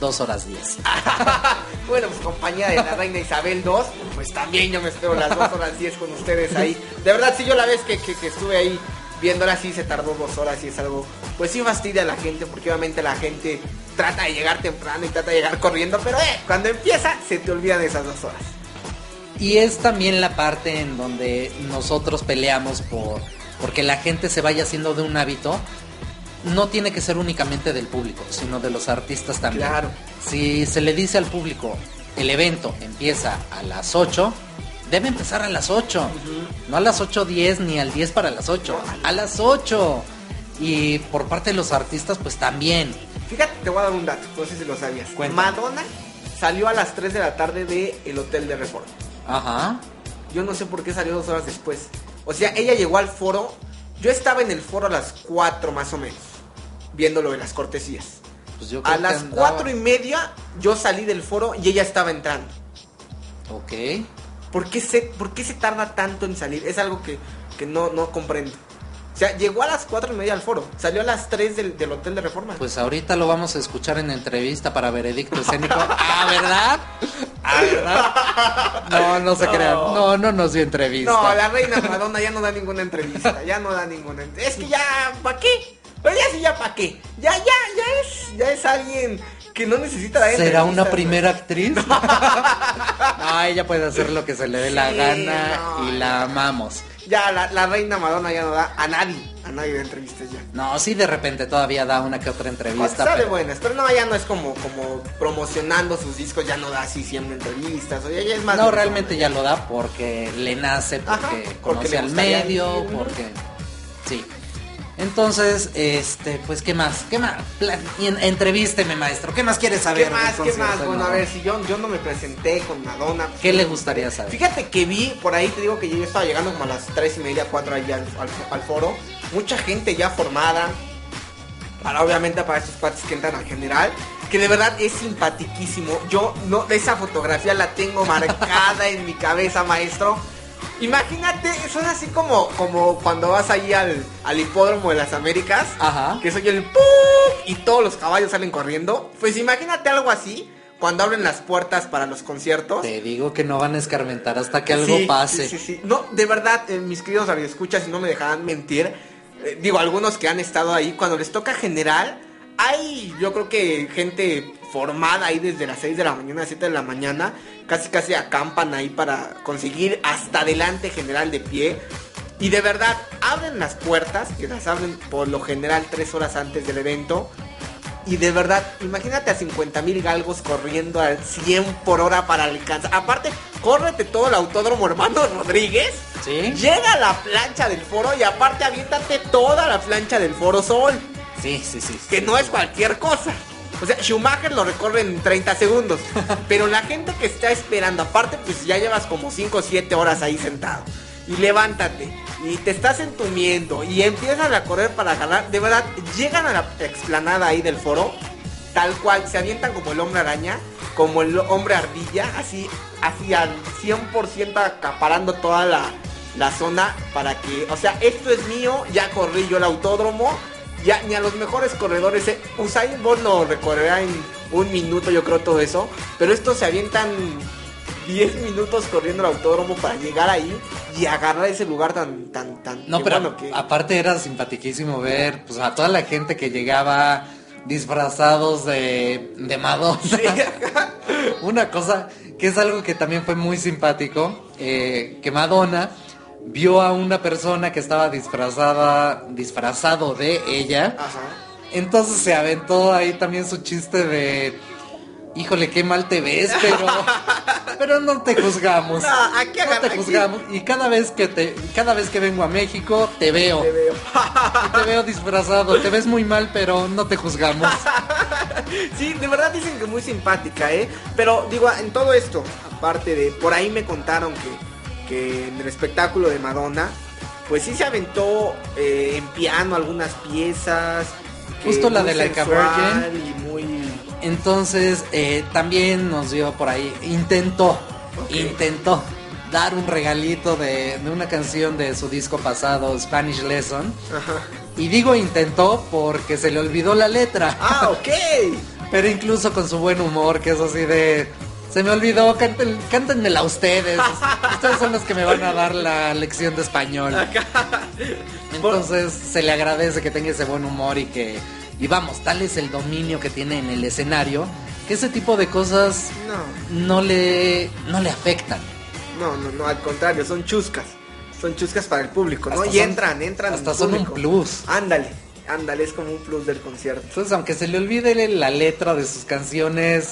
dos horas diez. bueno, pues compañía de la reina Isabel II, pues también yo me espero las dos horas 10 con ustedes ahí. De verdad, sí, yo la vez que, que, que estuve ahí viéndola, sí se tardó dos horas y es algo, pues sí fastidia a la gente, porque obviamente la gente trata de llegar temprano y trata de llegar corriendo, pero eh, cuando empieza se te olvidan esas dos horas. Y es también la parte en donde nosotros peleamos por porque la gente se vaya haciendo de un hábito. No tiene que ser únicamente del público, sino de los artistas también. Claro. Si se le dice al público, el evento empieza a las 8, debe empezar a las 8. No a las 8.10 ni al 10 para las 8. A las 8. Y por parte de los artistas, pues también. Fíjate, te voy a dar un dato, no sé si lo sabías. Cuéntame. Madonna salió a las 3 de la tarde del el hotel de Reforma. Ajá. Yo no sé por qué salió dos horas después. O sea, ella llegó al foro. Yo estaba en el foro a las 4 más o menos. Viendo lo de las cortesías. Pues yo A creo que las andaba- 4 y media yo salí del foro y ella estaba entrando. Ok. ¿Por qué se, por qué se tarda tanto en salir? Es algo que, que no, no comprendo. O sea, llegó a las 4 y media al foro. Salió a las 3 del, del hotel de reforma. Pues ahorita lo vamos a escuchar en entrevista para veredicto escénico. Ah, ¿verdad? Ah, ¿verdad? No, no se No. crean. No, no nos dio entrevista. no, la reina Madonna ya no da ninguna entrevista. Ya no da ninguna entrevista. Es que ya, ¿para qué? Pero ya sí, ya, ¿para qué? Ya, ya, ya es, ya es alguien que no necesita dar ¿Será una primera actriz? No, ella puede hacer lo que se le dé la gana no, y la amamos. Ya, la, la reina Madonna ya no da a nadie, a nadie de entrevistas ya. No, sí de repente todavía da una que otra entrevista. Sabe pero- buenas, pero no, ya no es como, como promocionando sus discos, ya no da así siempre entrevistas, o ya, ya es más... No, realmente ya lo da porque le nace, porque Ajá, conoce al medio, porque... Sí. Entonces, este, pues, ¿qué más? ¿Qué más? En- entrevísteme, maestro. ¿Qué más quieres saber? ¿Qué más? ¿Qué más? Bueno, a ver, si yo, yo no me presenté con Madonna. pues, ¿Qué le gustaría saber? Fíjate que vi, por ahí te digo que yo estaba llegando como a las 3 y media, 4 ahí al, al- al foro. Mucha gente ya formada. Para obviamente para estos cuates que entran al general. Que de verdad es simpatiquísimo. Yo no, esa fotografía la tengo marcada en mi cabeza, maestro. Imagínate, son así como, como cuando vas ahí al, al hipódromo de las Américas. Ajá. Que soy el ¡pum! y todos los caballos salen corriendo. Pues imagínate algo así cuando abren las puertas para los conciertos. Te digo que no van a escarmentar hasta que algo Sí, pase. Sí, sí, sí. No, de verdad, eh, mis queridos radioescuchas, si no me dejarán mentir, eh, digo, algunos que han estado ahí, cuando les toca general, hay, yo creo que gente formada ahí desde las 6 de la mañana, 7 de la mañana, casi casi acampan ahí para conseguir hasta adelante general de pie. Y de verdad, abren las puertas, que las abren por lo general tres horas antes del evento. Y de verdad, imagínate a 50 mil galgos corriendo al 100 por hora para alcanzar. Aparte, córrete todo el autódromo hermano Rodríguez. ¿Sí? Llega a la plancha del foro y aparte aviéntate toda la plancha del foro sol. Sí, sí, sí. Que no es cualquier cosa. O sea, Schumacher lo recorre en 30 segundos. Pero la gente que está esperando, aparte, pues ya llevas como 5 o 7 horas ahí sentado. Y levántate. Y te estás entumiendo. Y empiezan a correr para ganar. De verdad, llegan a la explanada ahí del foro. Tal cual, se avientan como el hombre araña. Como el hombre ardilla. Así, así al 100% acaparando toda la, la zona. Para que, o sea, esto es mío. Ya corrí yo el autódromo. Ya ni a los mejores corredores. Eh. Usain Bolt lo recorrerá en un minuto, yo creo, todo eso. Pero estos se avientan 10 minutos corriendo el autódromo para llegar ahí y agarrar ese lugar tan, tan, tan. No, pero bueno que- aparte era simpatiquísimo ver pues, a toda la gente que llegaba disfrazados de, de Madonna. Una cosa que es algo que también fue muy simpático, eh, que Madonna vio a una persona que estaba disfrazada, disfrazado de ella. Ajá. Entonces se aventó ahí también su chiste de, híjole, qué mal te ves, pero, pero no te juzgamos. No, aquí no te aquí. juzgamos. Y cada vez que te, cada vez que vengo a México, te veo. Te veo. Te veo disfrazado. Te ves muy mal, pero no te juzgamos. Sí, de verdad dicen que muy simpática, ¿eh? Pero digo, en todo esto, aparte de, por ahí me contaron que, que en el espectáculo de Madonna, pues sí se aventó eh, en piano algunas piezas. Justo la de Like a sensual Y muy... Entonces, eh, también nos dio por ahí, intentó, intentó dar un regalito de, de una canción de su disco pasado, Spanish Lesson. Ajá. Y digo intentó porque se le olvidó la letra. Ah, ok. Pero incluso con su buen humor, que es así de... Se me olvidó, canten, cántenmela ustedes. Ustedes son los que me van a dar la lección de español. Entonces se le agradece que tenga ese buen humor y que... Y vamos, tal es el dominio que tiene en el escenario, que ese tipo de cosas No, no le, no le afectan. no, no, no, al contrario, son chuscas. Son chuscas para el público, ¿no? Hasta y son- entran, entran. hasta son un plus. Ándale, ándale, es como un plus del concierto. Entonces, aunque se le olvide la letra de sus canciones,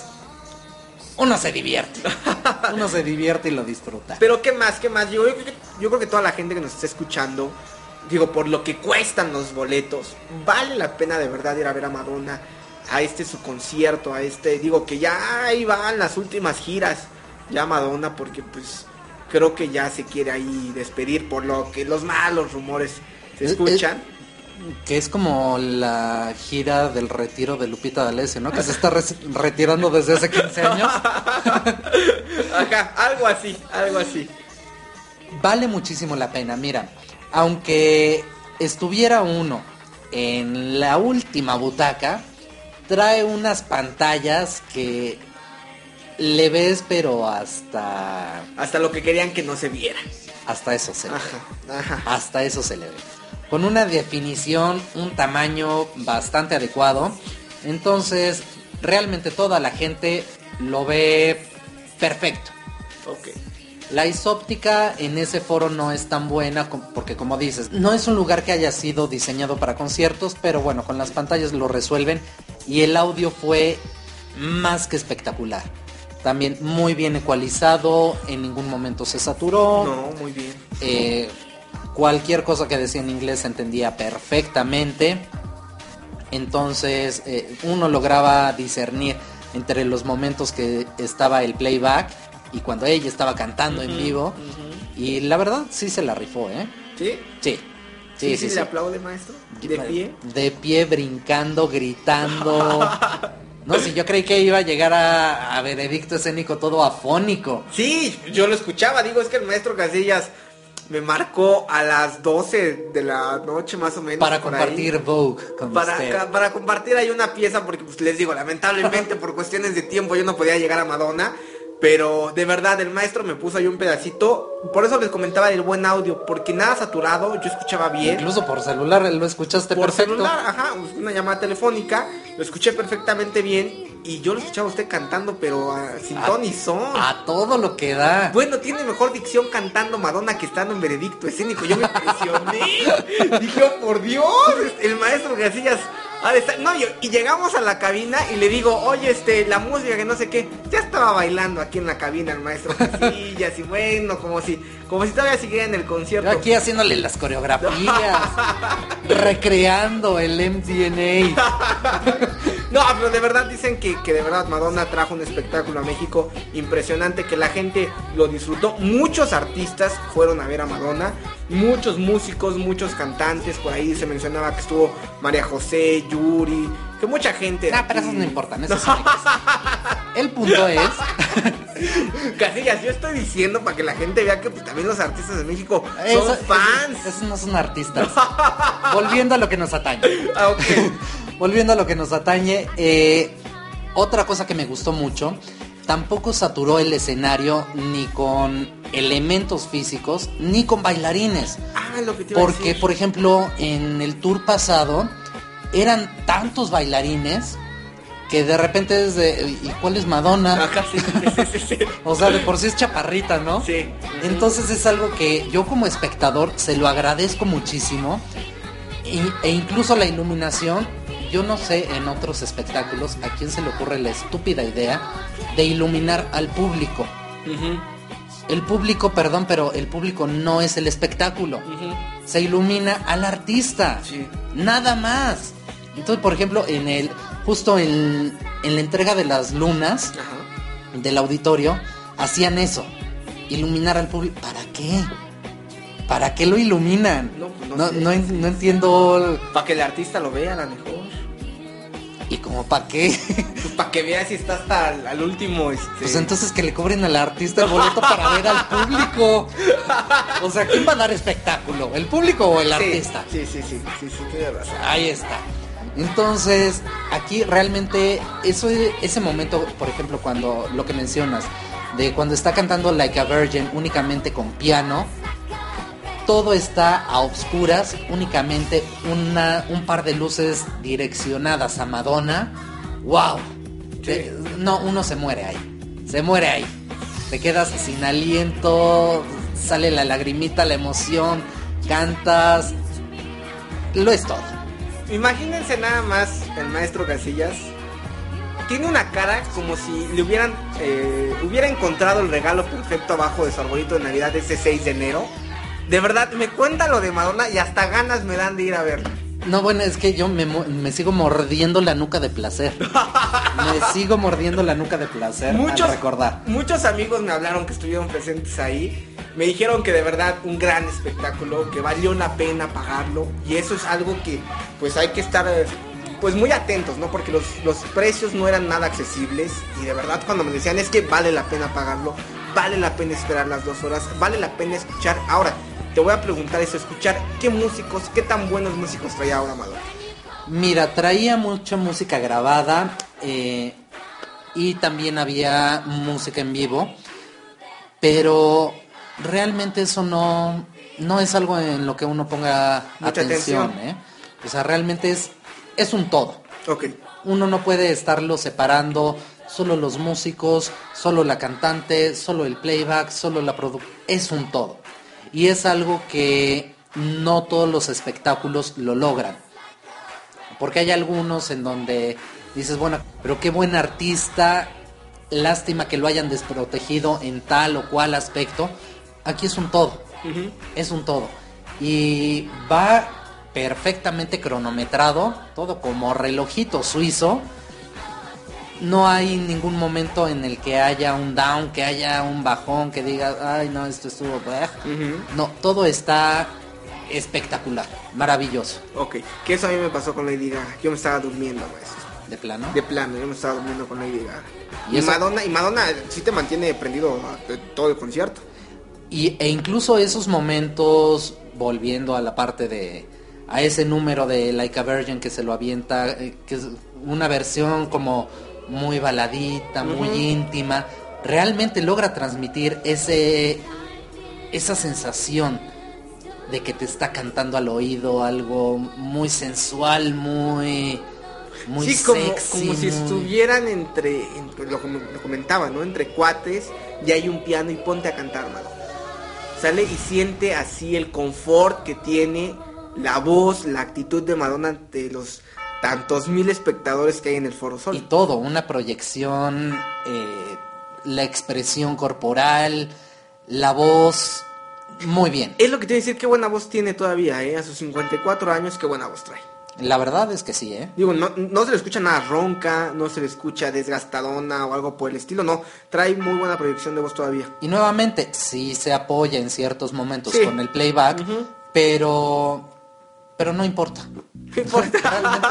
uno se divierte. Uno se divierte y lo disfruta. Pero qué más, qué más. Yo, yo creo que- yo creo que toda la gente que nos está escuchando, digo, por lo que cuestan los boletos, vale la pena de verdad ir a ver a Madonna, a este su concierto, a este, digo que ya ahí van las últimas giras, ya Madonna, porque pues creo que ya se quiere ahí despedir por lo que los malos rumores se Es- escuchan. Que es como la gira del retiro de Lupita D'Alessio, ¿no? Que se está retirando desde hace 15 años. Ajá, algo así, algo así. Vale muchísimo la pena. Mira, aunque estuviera uno en la última butaca, trae unas pantallas que le ves, pero hasta Hasta lo que querían que no se viera. hasta eso se le ve. Ajá, ajá. Hasta eso se le ve. Con una definición, un tamaño bastante adecuado. Entonces, realmente toda la gente lo ve perfecto. Ok. La isóptica en ese foro no es tan buena porque como dices, no es un lugar que haya sido diseñado para conciertos, pero bueno, con las pantallas lo resuelven y el audio fue más que espectacular. También muy bien ecualizado, en ningún momento se saturó. No, muy bien. Eh, cualquier cosa que decía en inglés se entendía perfectamente. Entonces eh, uno lograba discernir entre los momentos que estaba el playback y cuando ella estaba cantando en vivo. Y la verdad sí se la rifó, ¿eh? ¿Sí? Sí. Sí, Sí, sí, sí, le aplaude, maestro. De pie. De pie, brincando, gritando. No, si yo creí que iba a llegar a, a veredicto escénico todo afónico. Sí, yo lo escuchaba. Digo, es que el maestro Casillas me marcó a las 12 de la noche más o menos. Para por compartir ahí. Vogue con Para, usted. para compartir ahí una pieza, porque pues les digo, lamentablemente por cuestiones de tiempo yo no podía llegar a Madonna. Pero de verdad, el maestro me puso ahí un pedacito. Por eso les comentaba del buen audio, porque nada saturado, yo escuchaba bien. Incluso por celular lo escuchaste por perfecto. celular, ajá, una llamada telefónica, lo escuché perfectamente bien y yo lo escuchaba a usted cantando, pero ah, sin A- ton ni son. A todo lo que da. Bueno, tiene mejor dicción cantando Madonna que estando en veredicto escénico. Yo me impresioné. Dije, oh, por Dios, el maestro Casillas. Ha de estar- No, yo- y llegamos a la cabina y le digo, oye, este, la música que no sé qué, ya estaba bailando aquí en la cabina el maestro Casillas y bueno, como si, como si todavía siguiera en el concierto. Yo aquí haciéndole las coreografías, recreando el MDNA. No, pero de verdad dicen que, que de verdad Madonna trajo un espectáculo a México impresionante, que la gente lo disfrutó. Muchos artistas fueron a ver a Madonna, muchos músicos, muchos cantantes, por ahí se mencionaba que estuvo María José, Yuri, que mucha gente... Ah, pero esos no importan, X. El punto es, Casillas, yo estoy diciendo para que la gente vea que pues, también los artistas de México son fans. Esos, esos no son artistas. Volviendo a lo que nos atañe. Ah, ok. Volviendo a lo que nos atañe, eh, otra cosa que me gustó mucho, tampoco saturó el escenario ni con elementos físicos ni con bailarines. Ah, lo que te iba a Porque, decir. por ejemplo, en el tour pasado eran tantos bailarines que de repente es de, ¿y cuál es Madonna? Ajá, sí, sí. O sea, de por sí es chaparrita, ¿no? Sí. Entonces es algo que yo como espectador se lo agradezco muchísimo. E incluso la iluminación, yo no sé en otros espectáculos a quién se le ocurre la estúpida idea de iluminar al público. El público, perdón, pero el público no es el espectáculo. Se ilumina al artista. Sí. Nada más. Entonces, por ejemplo, en el justo en, en la entrega de las lunas del auditorio hacían eso, iluminar al público. ¿Para qué? ¿Para qué lo iluminan? No, pues no no entiendo Para que el artista lo vea a lo mejor. Y como para qué. Pues para que vea si está hasta al, al último, este... Pues entonces que le cobren al artista el boleto para ver al público. O sea, ¿quién va a dar espectáculo? ¿El público o el Sí, artista? Sí, sí, sí, sí, sí, tiene razón. Ahí está. Entonces, aquí realmente eso ese momento, por ejemplo, cuando lo que mencionas de cuando está cantando Like a Virgin únicamente con piano, todo está a obscuras, únicamente una un par de luces direccionadas a Madonna. Wow. Te- no, uno se muere ahí. Se muere ahí. Te quedas sin aliento, sale la lagrimita, la emoción, cantas. Lo es todo. Imagínense nada más el maestro Casillas. Tiene una cara como si le hubieran eh, hubiera encontrado el regalo perfecto abajo de su arbolito de Navidad ese 6 de enero. De verdad, me cuenta lo de Madonna y hasta ganas me dan de ir a verla. No, bueno, es que yo me, sigo mordiendo la nuca de placer. Me sigo mordiendo la nuca de placer Muchos, al recordar. muchos amigos me hablaron que estuvieron presentes ahí. Me dijeron que de verdad un gran espectáculo, que valió la pena pagarlo. Y eso es algo que pues hay que estar pues muy atentos, ¿no? Porque los, los precios no eran nada accesibles. Y de verdad cuando me decían es que vale la pena pagarlo, vale la pena esperar las dos horas, vale la pena escuchar. Ahora, te voy a preguntar eso, escuchar qué músicos, qué tan buenos músicos traía ahora Madonna. Mira, traía mucha música grabada eh, y también había música en vivo, pero realmente eso no, no es algo en lo que uno ponga Mucha atención. atención. ¿eh? O sea, realmente es, es un todo. Ok. Uno no puede estarlo separando, solo los músicos, solo la cantante, solo el playback, solo la producción. Es un todo. Y es algo que no todos los espectáculos lo logran. Porque hay algunos en donde dices, bueno, pero qué buen artista, lástima que lo hayan desprotegido en tal o cual aspecto. Aquí es un todo, es un todo. Y va perfectamente cronometrado, todo como relojito suizo. No hay ningún momento en el que haya un down, que haya un bajón, que diga, ay no, esto estuvo... bleh". No, todo está espectacular, maravilloso. Ok, que eso a mí me pasó con Lady Gaga. Yo me estaba durmiendo, maestro. De plano. De plano, yo me estaba durmiendo con Lady Gaga. ¿Y Y? Madonna, y Madonna sí te mantiene prendido de todo el concierto. Y, e incluso esos momentos, volviendo a la parte de, a ese número de Like a Virgin que se lo avienta, eh, que es una versión como muy baladita, muy íntima, realmente logra transmitir ese, esa sensación de que te está cantando al oído algo muy sensual, muy, muy sí, como, sexy. como si muy- estuvieran entre, entre- lo, comentaba, ¿no? Entre cuates y hay un piano y ponte a cantar, Madonna. Sale y siente así el confort que tiene la voz, la actitud de Madonna ante los tantos mil espectadores que hay en el Foro Sol. Y todo, una proyección, eh, la expresión corporal, la voz, muy bien. Es lo que te decir, qué buena voz tiene todavía, ¿eh? A sus 54 años, qué buena voz trae. La verdad es que sí, ¿eh? Digo, no, no se le escucha nada ronca, no se le escucha desgastadona o algo por el estilo, no. Trae muy buena proyección de voz todavía. Y nuevamente, sí se apoya en ciertos momentos Sí. con el playback, pero pero no importa. No importa. Realmente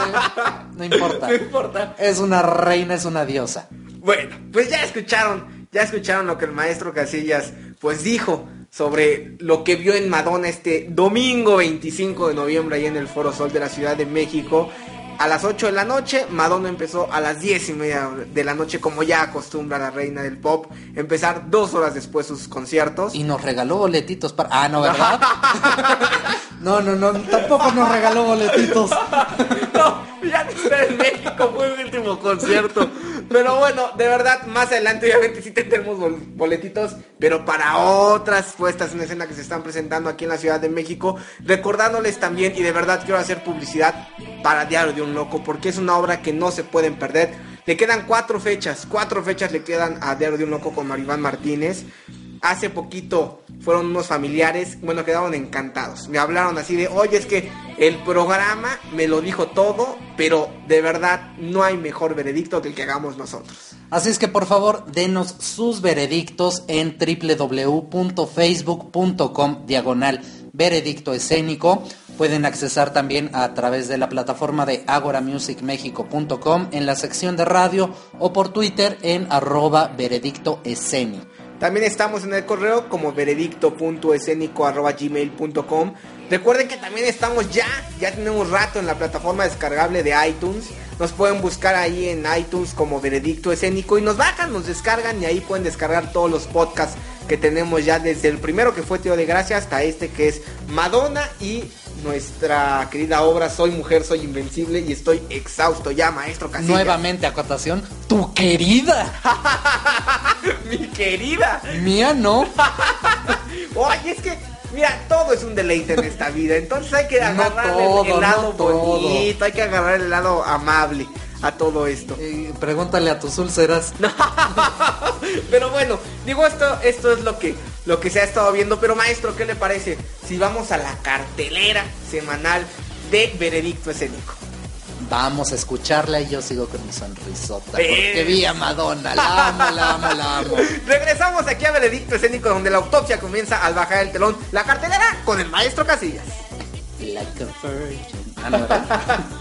no importa. No importa. Es una reina, es una diosa. Bueno, pues ya escucharon, ya escucharon lo que el maestro Casillas pues dijo sobre lo que vio en Madonna este domingo 25 de noviembre ahí en el Foro Sol de la Ciudad de México. A las 8 de la noche, Madonna empezó a las 10 y media de la noche, como ya acostumbra la reina del pop, empezar dos horas después sus conciertos. Y nos regaló boletitos para... Ah, no, ¿verdad? no, no, no, tampoco nos regaló boletitos. No, ya no está en México, fue el último concierto. Pero bueno, de verdad, más adelante obviamente sí tendremos bol- boletitos, pero para otras puestas en escena que se están presentando aquí en la Ciudad de México, recordándoles también, y de verdad quiero hacer publicidad para Diario de un Loco, porque es una obra que no se pueden perder. Le quedan cuatro fechas, cuatro fechas le quedan a Diario de un Loco con Maribán Martínez. Hace poquito fueron unos familiares, bueno, quedaron encantados. Me hablaron así de, oye, es que el programa me lo dijo todo, pero de verdad no hay mejor veredicto que el que hagamos nosotros. Así es que por favor denos sus veredictos en www.facebook.com diagonal veredicto escénico. Pueden accesar también a través de la plataforma de agoramusicmexico.com en la sección de radio o por Twitter en arroba veredicto escénico. También estamos en el correo como veredicto.escénico.gmail.com Recuerden que también estamos ya, ya tenemos rato en la plataforma descargable de iTunes. Nos pueden buscar ahí en iTunes como Veredicto Escénico y nos bajan, nos descargan y ahí pueden descargar todos los podcasts que tenemos ya desde el primero que fue Tío de Gracia hasta este que es Madonna y nuestra querida obra Soy Mujer, Soy Invencible y estoy exhausto ya, maestro Casillas. Nuevamente, acotación, tu querida. Mi querida. Mía no. Oye, es que, mira, todo es un deleite en esta vida. Entonces hay que No agarrar todo, el, el lado no bonito, hay que agarrar el lado amable a todo esto. Eh, pregúntale a tus úlceras. Pero bueno, digo esto, esto es lo que, lo que se ha estado viendo. Pero maestro, ¿qué le parece si vamos a la cartelera semanal de Veredicto Escénico? Vamos a escucharla y yo sigo con mi sonrisota. Porque vi a Madonna, la amo, la amo, la amo. Regresamos aquí a Veredicto Escénico donde la autopsia comienza al bajar el telón. La cartelera con el maestro Casillas. Like a virgin.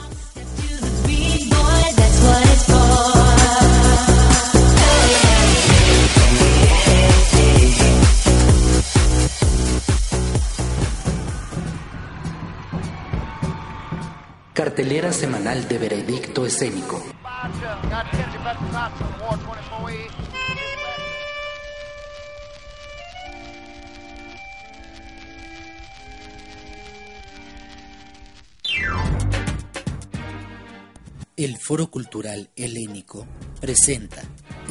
Cartelera semanal de Veredicto Escénico. El Foro Cultural Helénico presenta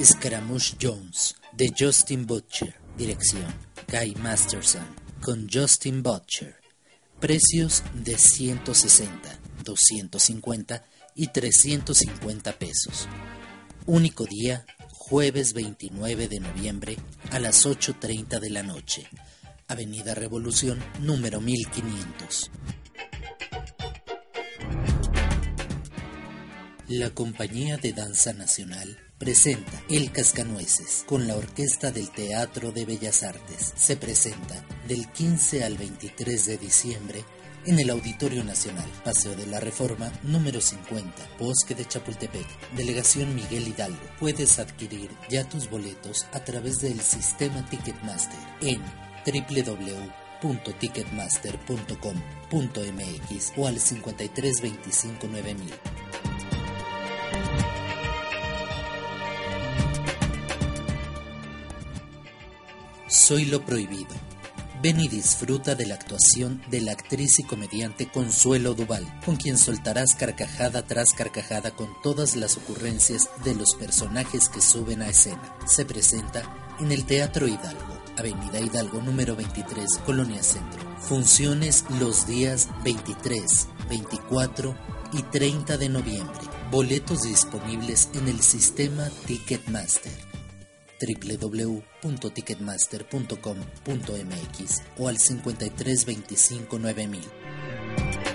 Scaramouche Jones de Justin Butcher, dirección Guy Masterson, con Justin Butcher. Precios de 160, 250 y 350 pesos. Único día, jueves 29 de noviembre a las 8.30 de la noche. Avenida Revolución número 1500. La Compañía de Danza Nacional presenta El Cascanueces con la Orquesta del Teatro de Bellas Artes. Se presenta del 15 al 23 de diciembre en el Auditorio Nacional, Paseo de la Reforma, número 50, Bosque de Chapultepec, Delegación Miguel Hidalgo. Puedes adquirir ya tus boletos a través del sistema Ticketmaster en www.ticketmaster.com.mx o al 5325 Soy lo prohibido. Ven y disfruta de la actuación de la actriz y comediante Consuelo Duval, con quien soltarás carcajada tras carcajada con todas las ocurrencias de los personajes que suben a escena. Se presenta en el Teatro Hidalgo, Avenida Hidalgo número 23, Colonia Centro. Funciones los días 23, 24 y 30 de noviembre. Boletos disponibles en el sistema Ticketmaster www.ticketmaster.com.mx o al 5325 9000.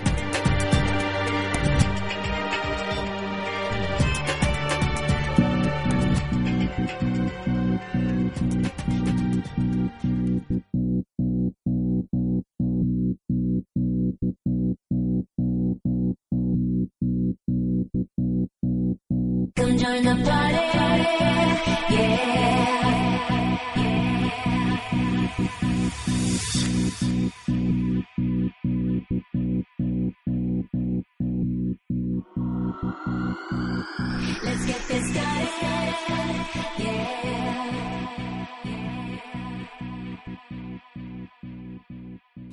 Come join.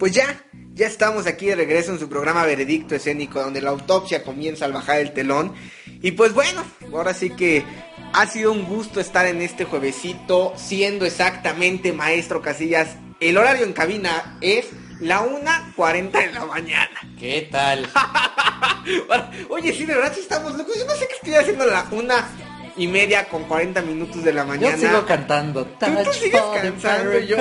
Pues ya, ya estamos aquí de regreso en su programa Veredicto Escénico, donde la autopsia comienza al bajar el telón. Y pues bueno, ahora sí que ha sido un gusto estar en este juevesito, siendo exactamente Maestro Casillas. El horario en cabina es la 1.40 de la mañana. ¿Qué tal? Oye, sí, de verdad sí estamos locos. Yo no sé qué estoy haciendo a la y media con 40 minutos de la Yo mañana. sigo cantando. Touch sigues for the cantando, yo-.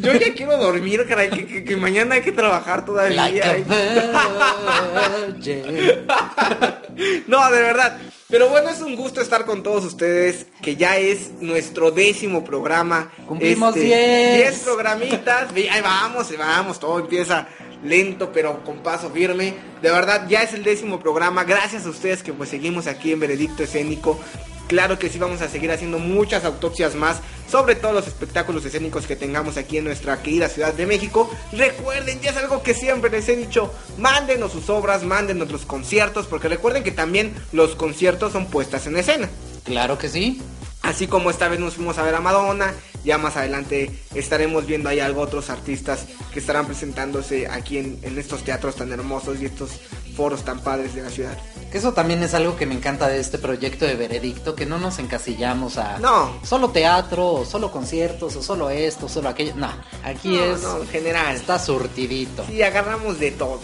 Yo ya quiero dormir, caray, que, que- que mañana hay que trabajar todavía. Like. No, de verdad. Pero bueno, es un gusto estar con todos ustedes, que ya es nuestro décimo programa. Este, Cumplimos 10. 10 programitas. Ahí vamos, ahí vamos, todo empieza lento pero con paso firme. De verdad, ya es el décimo programa. Gracias a ustedes que pues seguimos aquí en Veredicto Escénico. Claro que sí vamos a seguir haciendo muchas autopsias más sobre todos los espectáculos escénicos que tengamos aquí en nuestra querida Ciudad de México. Recuerden, ya es algo que siempre les he dicho, mándenos sus obras, mándenos los conciertos, porque recuerden que también los conciertos son puestas en escena. Claro que sí. Así como esta vez nos fuimos a ver a Madonna, ya más adelante estaremos viendo ahí algo otros artistas que estarán presentándose aquí en, en estos teatros tan hermosos y estos foros tan padres de la ciudad. Eso también es algo que me encanta de este proyecto de Veredicto, que no nos encasillamos a No. solo teatro, o solo conciertos, o solo esto, solo aquello. No, aquí No, es no, en general. está surtidito. Sí, agarramos de todo.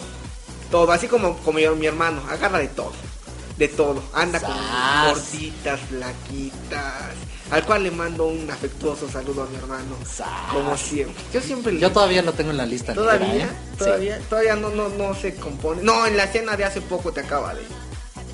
Todo, así como, como mi hermano, agarra de todo. De todo. Anda con Sas. gorditas, flaquitas. Al cual le mando un afectuoso saludo a mi hermano. Sas. Como siempre. Yo siempre le Yo todavía lo tengo en la lista. negra, ¿Todavía? ¿eh? ¿Todavía? Todavía no, no, no se compone. No, en la escena de hace poco te acaba de.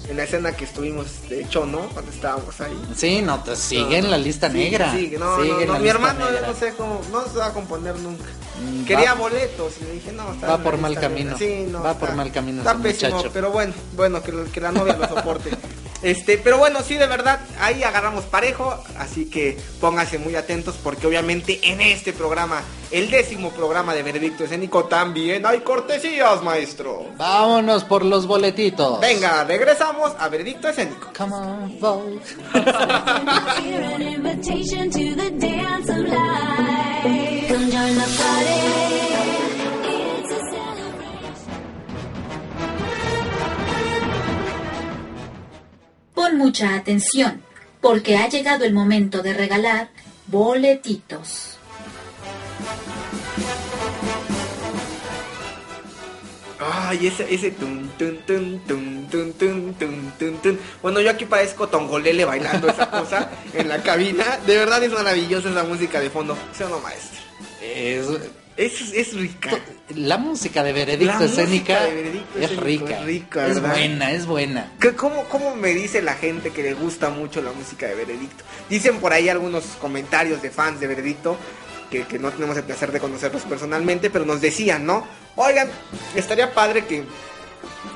En la escena que estuvimos, de hecho, ¿no? Cuando estábamos ahí. Sí, no, te sigue en la lista negra. sigue, no, Sigue no, en no, la Mi hermano, yo no sé cómo. No se va a componer nunca. Mm, Quería va- boletos y le dije, no, está va por mal camino. Sí, no, Va por mal camino Está pésimo, muchacho. pero bueno, bueno, que, que la novia lo soporte. Este, pero bueno, sí, de verdad, ahí agarramos parejo, así que pónganse muy atentos porque obviamente en este programa, el décimo programa de Veredicto Escénico, también hay cortesías, maestro. Vámonos por los boletitos. Venga, regresamos a Veredicto Escénico. Come on, vote. come. Pon mucha atención, porque ha llegado el momento de regalar boletitos. Ay, ese, ese tun, tun, tun, tun, tun, tun, tun, tun, tun. Bueno, yo aquí parezco Tongolele bailando esa cosa en la cabina. De verdad es maravillosa esa música de fondo. ¿Sí o no, maestro? Es, Es, es rica. la música de Veredicto La Escénica de Veredicto es Escénico rica. es rica, es buena, es buena. ¿Qué- ¿Cómo, ¿Cómo me dice la gente que le gusta mucho la música de Veredicto? Dicen por ahí algunos comentarios de fans de Veredicto que, que no tenemos el placer de conocerlos personalmente, pero nos decían, ¿no? Oigan, estaría padre que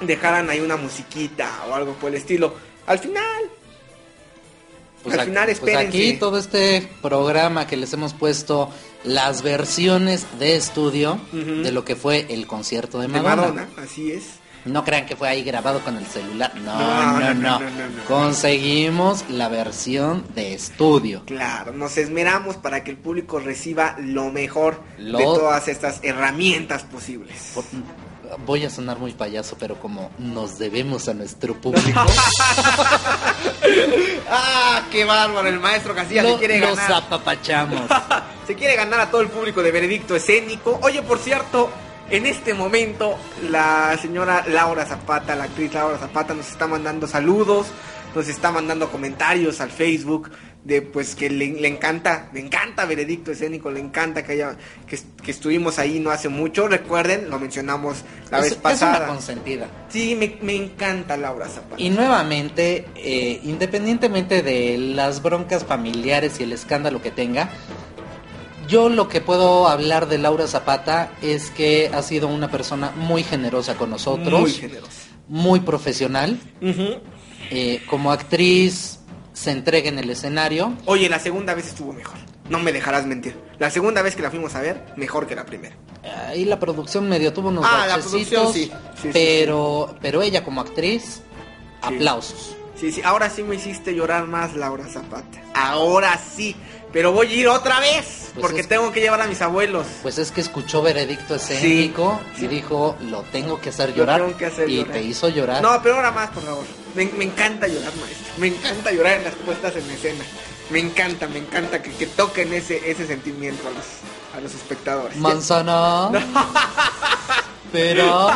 dejaran ahí una musiquita o algo por el estilo. Al final, Pues Al aquí- final, pues espérense. aquí todo este programa que les hemos puesto las versiones de estudio de lo que fue el concierto de de Madonna. Madonna, así es. No crean que fue ahí grabado con el celular. No, No, no, no, no. no, no, no, no. Conseguimos la versión de estudio. Claro, nos esmeramos para que el público reciba lo mejor Lo- de todas estas herramientas posibles. Por- Voy a sonar muy payaso, pero como nos debemos a nuestro público, ¡Ah, qué bárbaro! El maestro Casillas se lo- quiere los ganar. apapachamos. Se quiere ganar a todo el público de Veredicto Escénico. Oye, por cierto, en este momento la señora Laura Zapata, la actriz Laura Zapata, nos está mandando saludos, nos está mandando comentarios al Facebook de pues que le, le encanta, le encanta Veredicto Escénico, le encanta que haya que, que estuvimos ahí no hace mucho. Recuerden, lo mencionamos la es, vez es una pasada. consentida. Sí, me, me encanta Laura Zapata. Y nuevamente, eh, independientemente de las broncas familiares y el escándalo que tenga, yo lo que puedo hablar de Laura Zapata es que ha sido una persona muy generosa con nosotros, Muy generosa. muy profesional. Eh, como actriz se entrega en el escenario. Oye, la segunda vez estuvo mejor. No me dejarás mentir. La segunda vez que la fuimos a ver, mejor que la primera. Ahí la producción medio tuvo unos Ah, la bachecitos, producción sí. Sí, sí, pero, pero ella como actriz, aplausos. Sí, sí, ahora sí me hiciste llorar más, Laura Zapata. Ahora sí. Pero voy a ir otra vez. Pues porque es- tengo que llevar a mis abuelos. Pues es que escuchó veredicto escénico sí. y dijo, lo tengo que hacer Lo llorar. tengo que hacer y llorar. te hizo llorar. No, pero ahora más, por favor. Me, me encanta llorar, maestro. Me encanta llorar en las puestas en escena. Me encanta, me encanta que, que toquen ese, ese sentimiento a los, a los espectadores. Manzana. Pero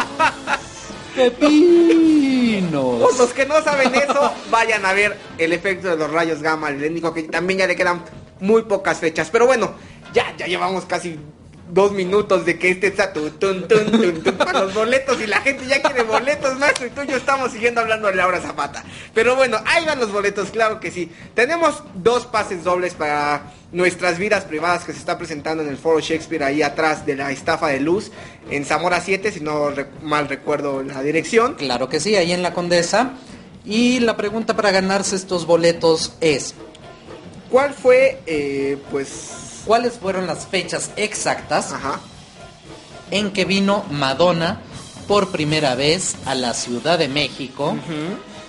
pepinos. Por los que no saben eso, vayan a ver el efecto de los rayos gamma lendico, que también ya le quedan muy pocas fechas. Pero bueno, ya, ya llevamos casi dos minutos de que este está tu, tun, tun, tun, tun, para los boletos y la gente ya quiere boletos, maestro, y tú y yo estamos siguiendo hablando de Laura Zapata. Pero bueno, ahí van los boletos, claro que sí. Tenemos dos pases dobles para nuestras vidas privadas que se está presentando en el Foro Shakespeare ahí atrás de la estafa de luz en Zamora 7, si no mal recuerdo la dirección. Claro que sí, ahí en la Condesa. Y la pregunta para ganarse estos boletos es, ¿Cuál fue, eh, pues... ¿cuáles fueron las fechas exactas Ajá. en que vino Madonna por primera vez a la Ciudad de México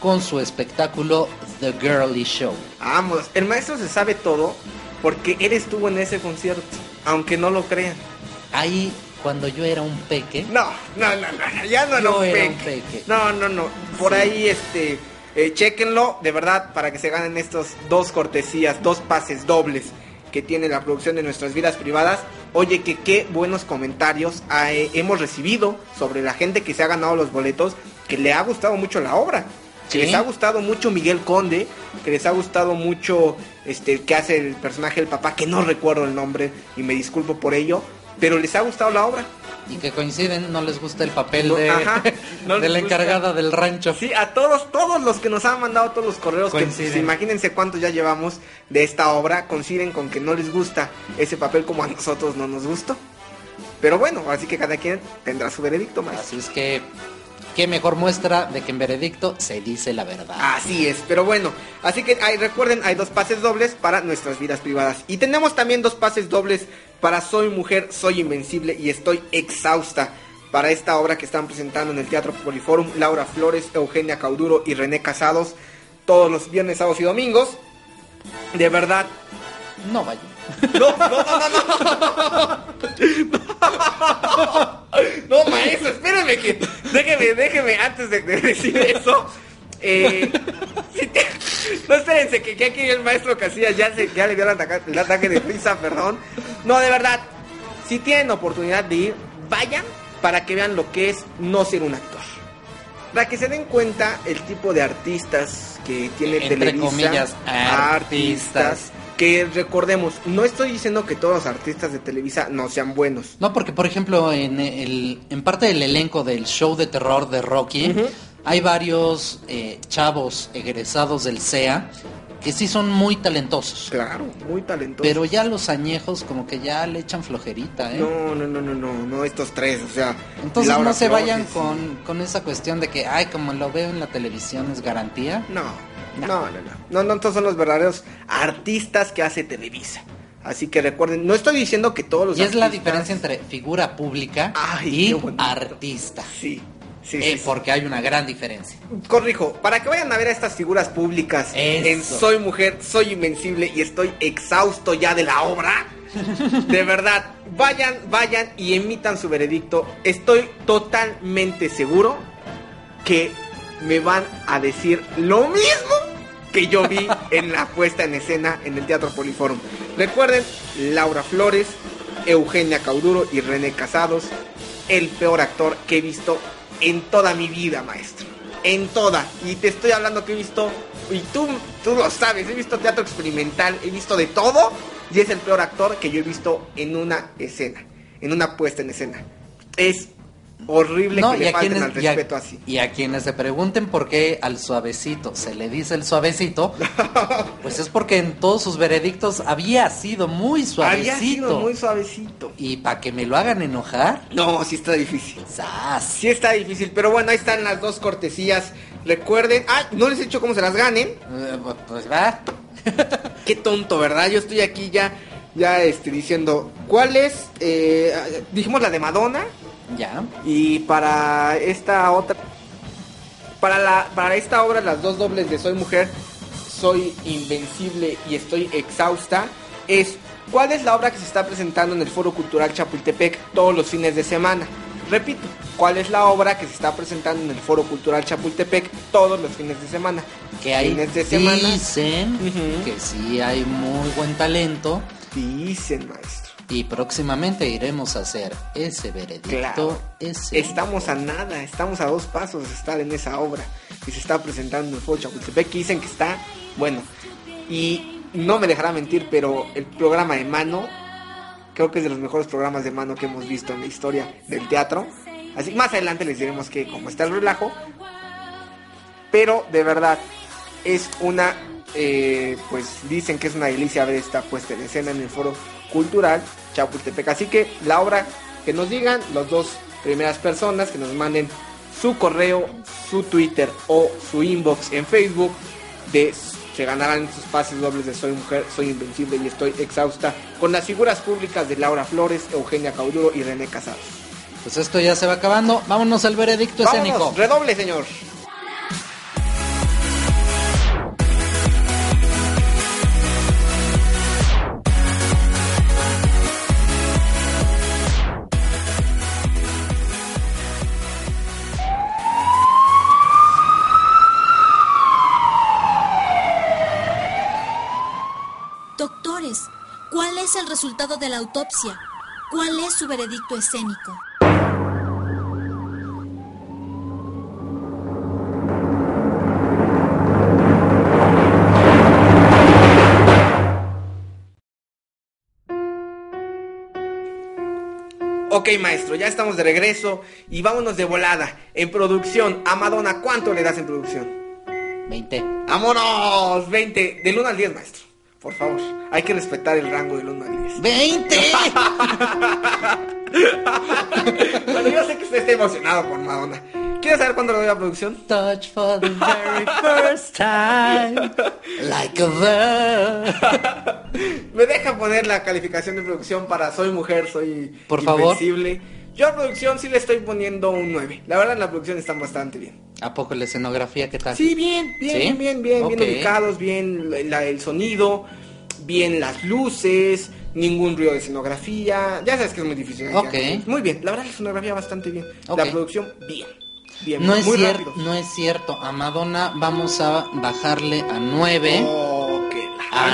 con su espectáculo The Girly Show? Vamos, el maestro se sabe todo porque él estuvo en ese concierto, aunque no lo crean. Ahí, cuando yo era un peque, No, no, no, no, ya no Yo era peque. un peque. No, no, no. Por ahí, este, eh, chéquenlo, de verdad, para que se ganen estos dos cortesías, dos pases dobles que tiene la producción de nuestras vidas privadas. Oye, que qué buenos comentarios eh, hemos recibido sobre la gente que se ha ganado los boletos, que le ha gustado mucho la obra. Que Sí. les ha gustado mucho Miguel Conde, que les ha gustado mucho este que hace el personaje del papá, que no recuerdo el nombre y me disculpo por ello, pero les ha gustado la obra. Y que coinciden, no les gusta el papel No, de, ajá, no de les la gusta. encargada del rancho. Sí, a todos, todos los que nos han mandado todos los correos, que, Coinciden. pues, imagínense cuántos ya llevamos de esta obra, coinciden con que no les gusta ese papel como a nosotros no nos gustó. Pero bueno, así que cada quien tendrá su veredicto más. Así es que, qué mejor muestra de que en veredicto se dice la verdad. Así es, pero bueno, así que hay, recuerden, hay dos pases dobles para nuestras vidas privadas. Y tenemos también dos pases dobles para Soy Mujer, Soy Invencible y Estoy Exhausta. Para esta obra que están presentando en el Teatro Poliforum, Laura Flores, Eugenia Cauduro y René Casados, todos los viernes, sábados y domingos. De verdad, No vaya. No, no, no, no, no. No, maestro, espérame que. Déjeme, déjeme, antes de, de decir eso. Eh, si te- no, espérense, que, que aquí el maestro Casillas ya, se, ya le dio el ataque, el ataque de risa, perdón. No, de verdad, si tienen oportunidad de ir, vayan para que vean lo que es no ser un actor. Para que se den cuenta el tipo de artistas que tiene Entre Televisa. comillas, artistas. Que recordemos, no estoy diciendo que todos los artistas de Televisa no sean buenos. No, porque por ejemplo, en, el, en parte del elenco del show de terror de Rocky, hay varios eh, chavos egresados del CEA que sí son muy talentosos. Claro, muy talentosos. Pero ya los añejos como que ya le echan flojerita, ¿eh? No, no, no, no, no, no estos tres, o sea. Entonces Laura no se Flores, vayan con, con esa cuestión de que, ay, como lo veo en la televisión es garantía. No, No. no, no, no. No, estos son los verdaderos artistas que hace Televisa. Así que recuerden, no estoy diciendo que todos los Y es la diferencia entre figura pública Ay, y artista. Sí, sí, Eh, sí, sí. Porque hay una gran diferencia. Corrijo, para que vayan a ver a estas figuras públicas Eso. en Soy Mujer, Soy Invencible y estoy exhausto ya de la obra. De verdad, vayan, vayan y emitan su veredicto. Estoy totalmente seguro que me van a decir lo mismo que yo vi en la puesta en escena en el Teatro Poliforum. Recuerden, Laura Flores, Eugenia Cauduro y René Casados, el peor actor que he visto en toda mi vida, maestro. En toda. Y te estoy hablando que he visto, y tú, tú lo sabes, he visto teatro experimental, he visto de todo, y es el peor actor que yo he visto en una escena, en una puesta en escena. Es horrible No, que y le a, falten quienes, al y a- respeto así. y a quienes se pregunten por qué al suavecito se le dice el suavecito, pues es porque en todos sus veredictos había sido muy suavecito. Había sido muy suavecito. Y para que me lo hagan enojar, No, sí está difícil. ¡zas! Sí está difícil, pero bueno, ahí están las dos cortesías. Recuerden, ah, no les he dicho cómo se las ganen. Eh, Pues va. Qué tonto, ¿verdad? Yo estoy aquí ya, ya este, diciendo, ¿cuál es? Eh, dijimos la de Madonna Ya. y para esta otra, para la, para esta obra las dos dobles de Soy Mujer, Soy Invencible y Estoy Exhausta es ¿cuál es la obra que se está presentando en el Foro Cultural Chapultepec todos los fines de semana? Repito, ¿cuál es la obra que se está presentando en el Foro Cultural Chapultepec todos los fines de semana? Que ahí Fines de semana. dicen que sí hay muy buen talento. Dicen, maestro. Y próximamente iremos a hacer ese veredicto. Claro. ese Estamos a nada, estamos a dos pasos de estar en esa obra que se está presentando en el Foro Chapultepec, que dicen que está bueno. Y no me dejará mentir, pero el programa de mano, creo que es de los mejores programas de mano que hemos visto en la historia del teatro. Así más adelante les diremos que cómo está el relajo. Pero de verdad, es una, eh, pues dicen que es una delicia ver esta puesta en escena en el Foro Cultural Chapultepec. Así que la obra que nos digan, los dos primeras personas que nos manden su correo, su Twitter o su inbox en Facebook de se ganarán sus pases dobles de Soy Mujer, Soy Invencible y Estoy Exhausta con las figuras públicas de Laura Flores, Eugenia Cauduro y René Casados. Pues esto ya se va acabando. Vámonos al veredicto escénico. Vámonos, redoble señor. El resultado de la autopsia? ¿Cuál es su veredicto escénico? Ok maestro, ya estamos de regreso y vámonos de volada. En producción, a Madonna, ¿cuánto le das en producción? 20. ¡Vámonos! 20, del 1 al 10 maestro. Por favor, hay que respetar el rango del 1 al 10. 20. Bueno, yo sé que usted está emocionado por Madonna. ¿Quieres saber cuándo le doy la producción? Touch for the very first time. Like a bird. Me deja poner la calificación de producción para Soy Mujer, Soy Por favor. Yo a producción sí le estoy poniendo un 9. La verdad, la producción está bastante bien. ¿A poco la escenografía qué tal? Sí, bien, bien, ¿Sí? bien, bien, bien, ubicados, bien la- el sonido, bien las luces, ningún ruido de escenografía. Ya sabes que es muy difícil. Ok. Ya. Muy bien, la verdad la escenografía bastante bien. La producción, bien. Bien, No es, muy cier- rápido. no es cierto. A Madonna vamos a bajarle a 9. Oh,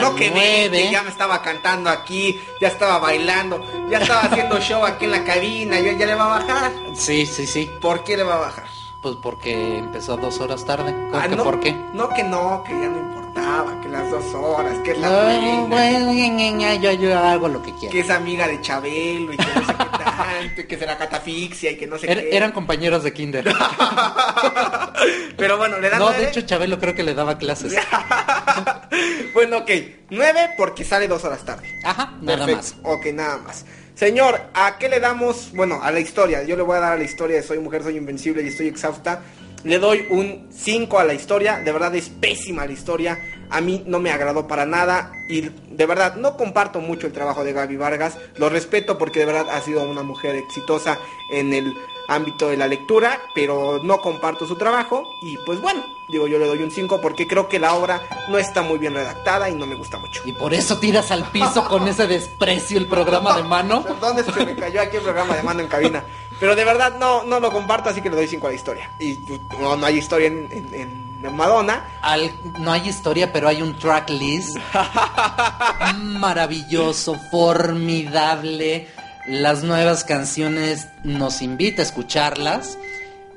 no que veinte, ya me estaba cantando aquí, ya estaba bailando, ya estaba haciendo show aquí en la cabina, ya, ya le va a bajar. Sí, sí, sí. ¿Por qué le va a bajar? Pues porque empezó dos horas tarde. ¿Cómo Ah, que no, por qué? No que no, que ya no que las dos horas, que es la No, reina. bueno, ña, ña, ña, yo, yo hago lo que que quiera. es amiga de Chabelo y que no sé qué tanto, y que se la catafixia y que no sé Er- qué. eran compañeros de kinder. Pero bueno, le dan No, nueve. de hecho Chabelo creo que le daba clases. bueno, ok, nueve porque sale dos horas tarde. Ajá, nada Perfecto. más. Ok, nada más. Señor, ¿a qué le damos? Bueno, a la historia. Yo le voy a dar a la historia de Soy Mujer, Soy Invencible y Estoy Exhausta. Le doy un 5 a la historia. De verdad es pésima la historia. A mí no me agradó para nada. Y de verdad no comparto mucho el trabajo de Gaby Vargas. Lo respeto porque de verdad ha sido una mujer exitosa en el ámbito de la lectura. Pero no comparto su trabajo. Y pues bueno, digo yo le doy un 5 porque creo que la obra no está muy bien redactada y no me gusta mucho. Y por eso tiras al piso con ese desprecio el programa de mano. Perdón, es que me cayó aquí el programa de mando en cabina. Pero de verdad no, no lo comparto, así que le doy 5 a la historia. Y no, no hay historia en, en- Madonna. Al- no hay historia, pero hay un track list maravilloso, formidable. Las nuevas canciones nos invita a escucharlas.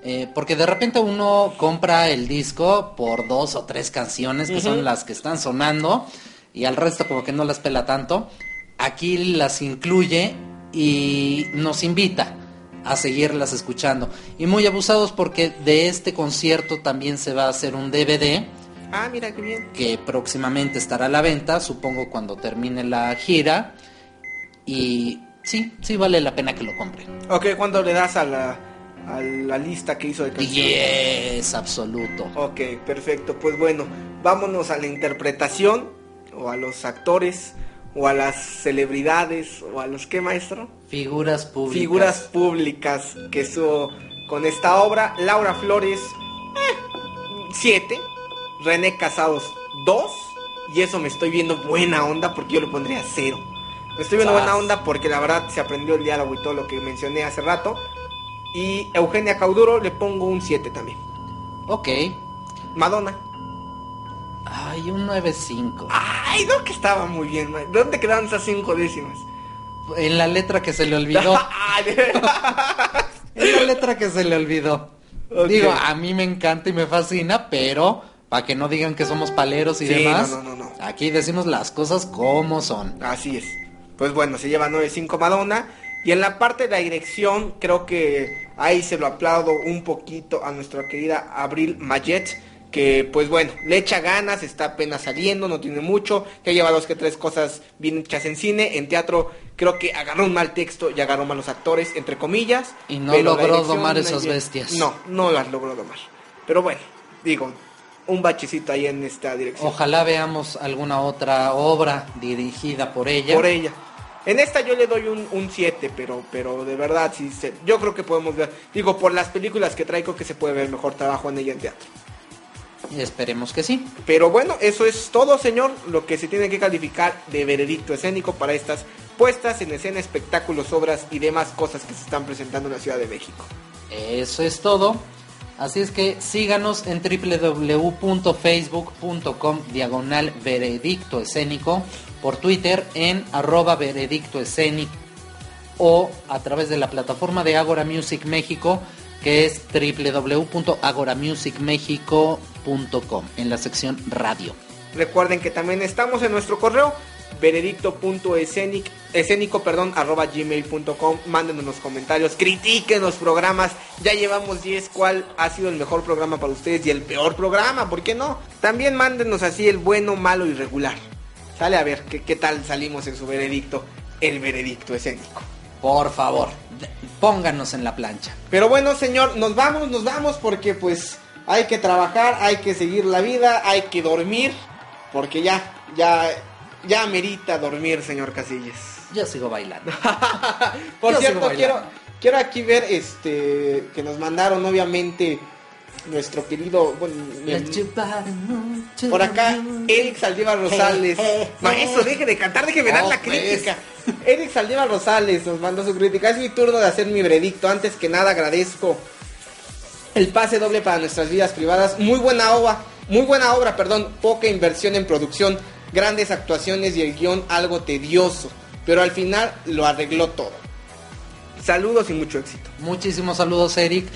eh, porque de repente uno compra el disco por dos o tres canciones que son las que están sonando y al resto como que no las pela tanto. Aquí las incluye y nos invita a seguirlas escuchando. Y muy abusados porque de este concierto también se va a hacer un DVD Ah, mira qué bien. que próximamente estará a la venta, supongo cuando termine la gira. Y sí, sí vale la pena que lo compren. Ok, ¿cuánto le das a la, a la lista que hizo de canciones? Yes, absoluto. Ok, perfecto. Pues bueno, vámonos a la interpretación, o a los actores, o a las celebridades, o a los que maestro. Figuras públicas. figuras públicas que estuvo con esta obra. Laura Flores, 7. René Casados, 2. Y eso me estoy viendo buena onda porque yo le pondría 0. Me estoy viendo buena onda porque la verdad se aprendió el diálogo y todo lo que mencioné hace rato. Y Eugenia Cauduro le pongo un 7 también. Ok. Madonna. Ay, un 9.5. Ay, no que estaba muy bien. ¿Dónde quedaron esas 5 décimas? En la letra que se le olvidó. En la letra que se le olvidó. Digo, a mí me encanta y me fascina, pero para que no digan que somos paleros y Sí, demás, no, no, no, no. aquí decimos las cosas como son. Así es. Pues bueno, se lleva 9.5 Madonna. Y en la parte de la dirección, creo que ahí se lo aplaudo un poquito a nuestra querida Abril Mayet. Que pues bueno, le echa ganas, está apenas saliendo, no tiene mucho. Que lleva dos que tres cosas bien hechas en cine. En teatro, creo que agarró un mal texto y agarró malos actores, entre comillas. Y no logró domar esas bestias. No, no las logró domar. Pero bueno, digo, un bachecito ahí en esta dirección. Ojalá veamos alguna otra obra dirigida por ella. por ella. En esta yo le doy un 7, pero, pero de verdad, sí, se- yo creo que podemos ver, digo, por las películas que trae, creo que se puede ver mejor trabajo en ella en teatro. Esperemos que sí. Pero bueno, eso es todo, señor, lo que se tiene que calificar de veredicto escénico para estas puestas en escena, espectáculos, obras y demás cosas que se están presentando en la Ciudad de México. Eso es todo. Así es que síganos en www.facebook.com diagonal veredicto escénico, por Twitter en arroba veredicto escénico o a través de la plataforma de Agora Music México que es www.agoramusicmexico.com en la sección radio. Recuerden que también estamos en nuestro correo veredicto.escénico escénico, perdón, arroba gmail.com mándenos los comentarios, critiquen los programas, ya llevamos 10 cuál ha sido el mejor programa para ustedes y el peor programa, ¿por qué no? También mándenos así el bueno, malo y regular. Sale a ver qué, qué tal salimos en su veredicto, el veredicto escénico. Por favor, pónganos en la plancha. Pero bueno, señor, nos vamos, nos vamos porque pues hay que trabajar, hay que seguir la vida, hay que dormir, porque ya, ya, ya amerita dormir, señor Casillas. Yo sigo bailando. Por Yo cierto, quiero, bailando. quiero aquí ver este que nos mandaron obviamente nuestro querido bueno, por acá Eric Saldívar Rosales. Maestro, deje de cantar, déjeme dar la pues. crítica. Eric Saldívar Rosales nos mandó su crítica. Es mi turno de hacer mi veredicto. Antes que nada agradezco el pase doble para nuestras vidas privadas. Muy buena obra, muy buena obra, perdón. Poca inversión en producción, grandes actuaciones y el guion algo tedioso. Pero al final lo arregló todo. Saludos y mucho éxito. Muchísimos saludos, Eric.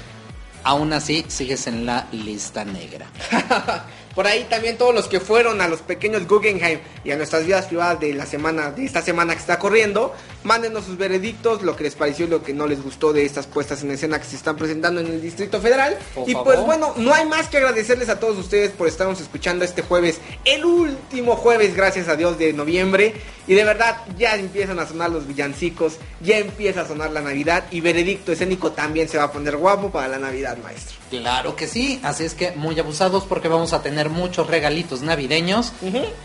Aún así, sigues en la lista negra. Por ahí también todos los que fueron a los pequeños Guggenheim y a nuestras vidas privadas de la semana, de esta semana que está corriendo, mándenos sus veredictos, lo que les pareció y lo que no les gustó de estas puestas en escena que se están presentando en el Distrito Federal. Por y favor. pues bueno, no hay más que agradecerles a todos ustedes por estarnos escuchando este jueves, el último jueves, gracias a Dios, de noviembre. Y de verdad, ya empiezan a sonar los villancicos, ya empieza a sonar la Navidad y veredicto escénico también se va a poner guapo para la Navidad, maestro. Claro que sí, así es que muy abusados porque vamos a tener muchos regalitos navideños.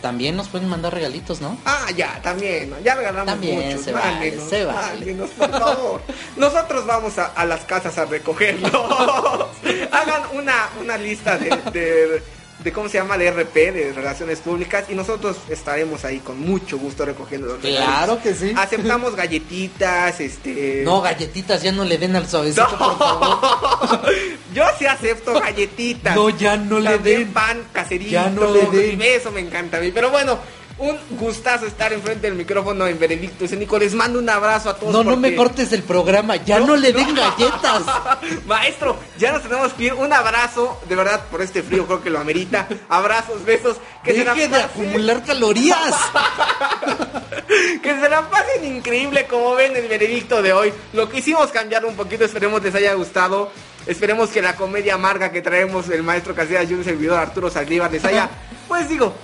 También nos pueden mandar regalitos, ¿no? Ah, ya, también, ¿no? ya regalamos También muchos. se vale, mándenos, se vale. por favor. Nosotros vamos a, a las casas a recogerlos. Hagan una, una lista de, de, de, ¿cómo se llama? De RP, de Relaciones Públicas, y nosotros estaremos ahí con mucho gusto recogiendo los Claro que sí. Aceptamos galletitas, este... No, galletitas, ya no le den al suavecito, por favor. Yo sí acepto galletitas. No, ya no le También den. pan caserito. Ya no le den. Eso me encanta a mí. Pero bueno, un gustazo estar enfrente del micrófono en Veredicto Escénico. Les mando un abrazo a todos. No, no porque- me cortes el programa, ya no, le den galletas. Maestro, ya nos tenemos que ir. Un abrazo, de verdad, por este frío creo que lo amerita. Abrazos, besos. Que se la de acumular calorías. que se la pasen increíble como ven el veredicto de hoy. Lo quisimos cambiar un poquito, esperemos les haya gustado. Esperemos que la comedia amarga que traemos el maestro Casillas y un servidor Arturo Saldívar les haya, pues digo,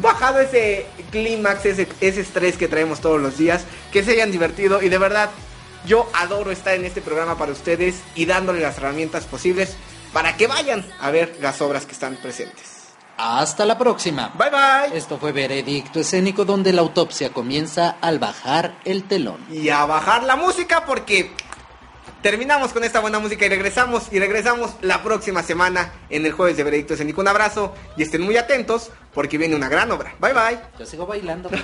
bajado ese clímax, ese, ese estrés que traemos todos los días, que se hayan divertido y de verdad yo adoro estar en este programa para ustedes y dándole las herramientas posibles para que vayan a ver las obras que están presentes. Hasta la próxima. Bye bye. Esto fue Veredicto Escénico donde la autopsia comienza al bajar el telón. y a bajar la música porque terminamos con esta buena música y regresamos y regresamos la próxima semana en el jueves de Veredicto Escénico. Un abrazo y estén muy atentos porque viene una gran obra. Bye bye. Yo sigo bailando.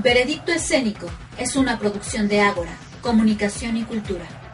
Veredicto Escénico es una producción de Ágora, Comunicación y Cultura.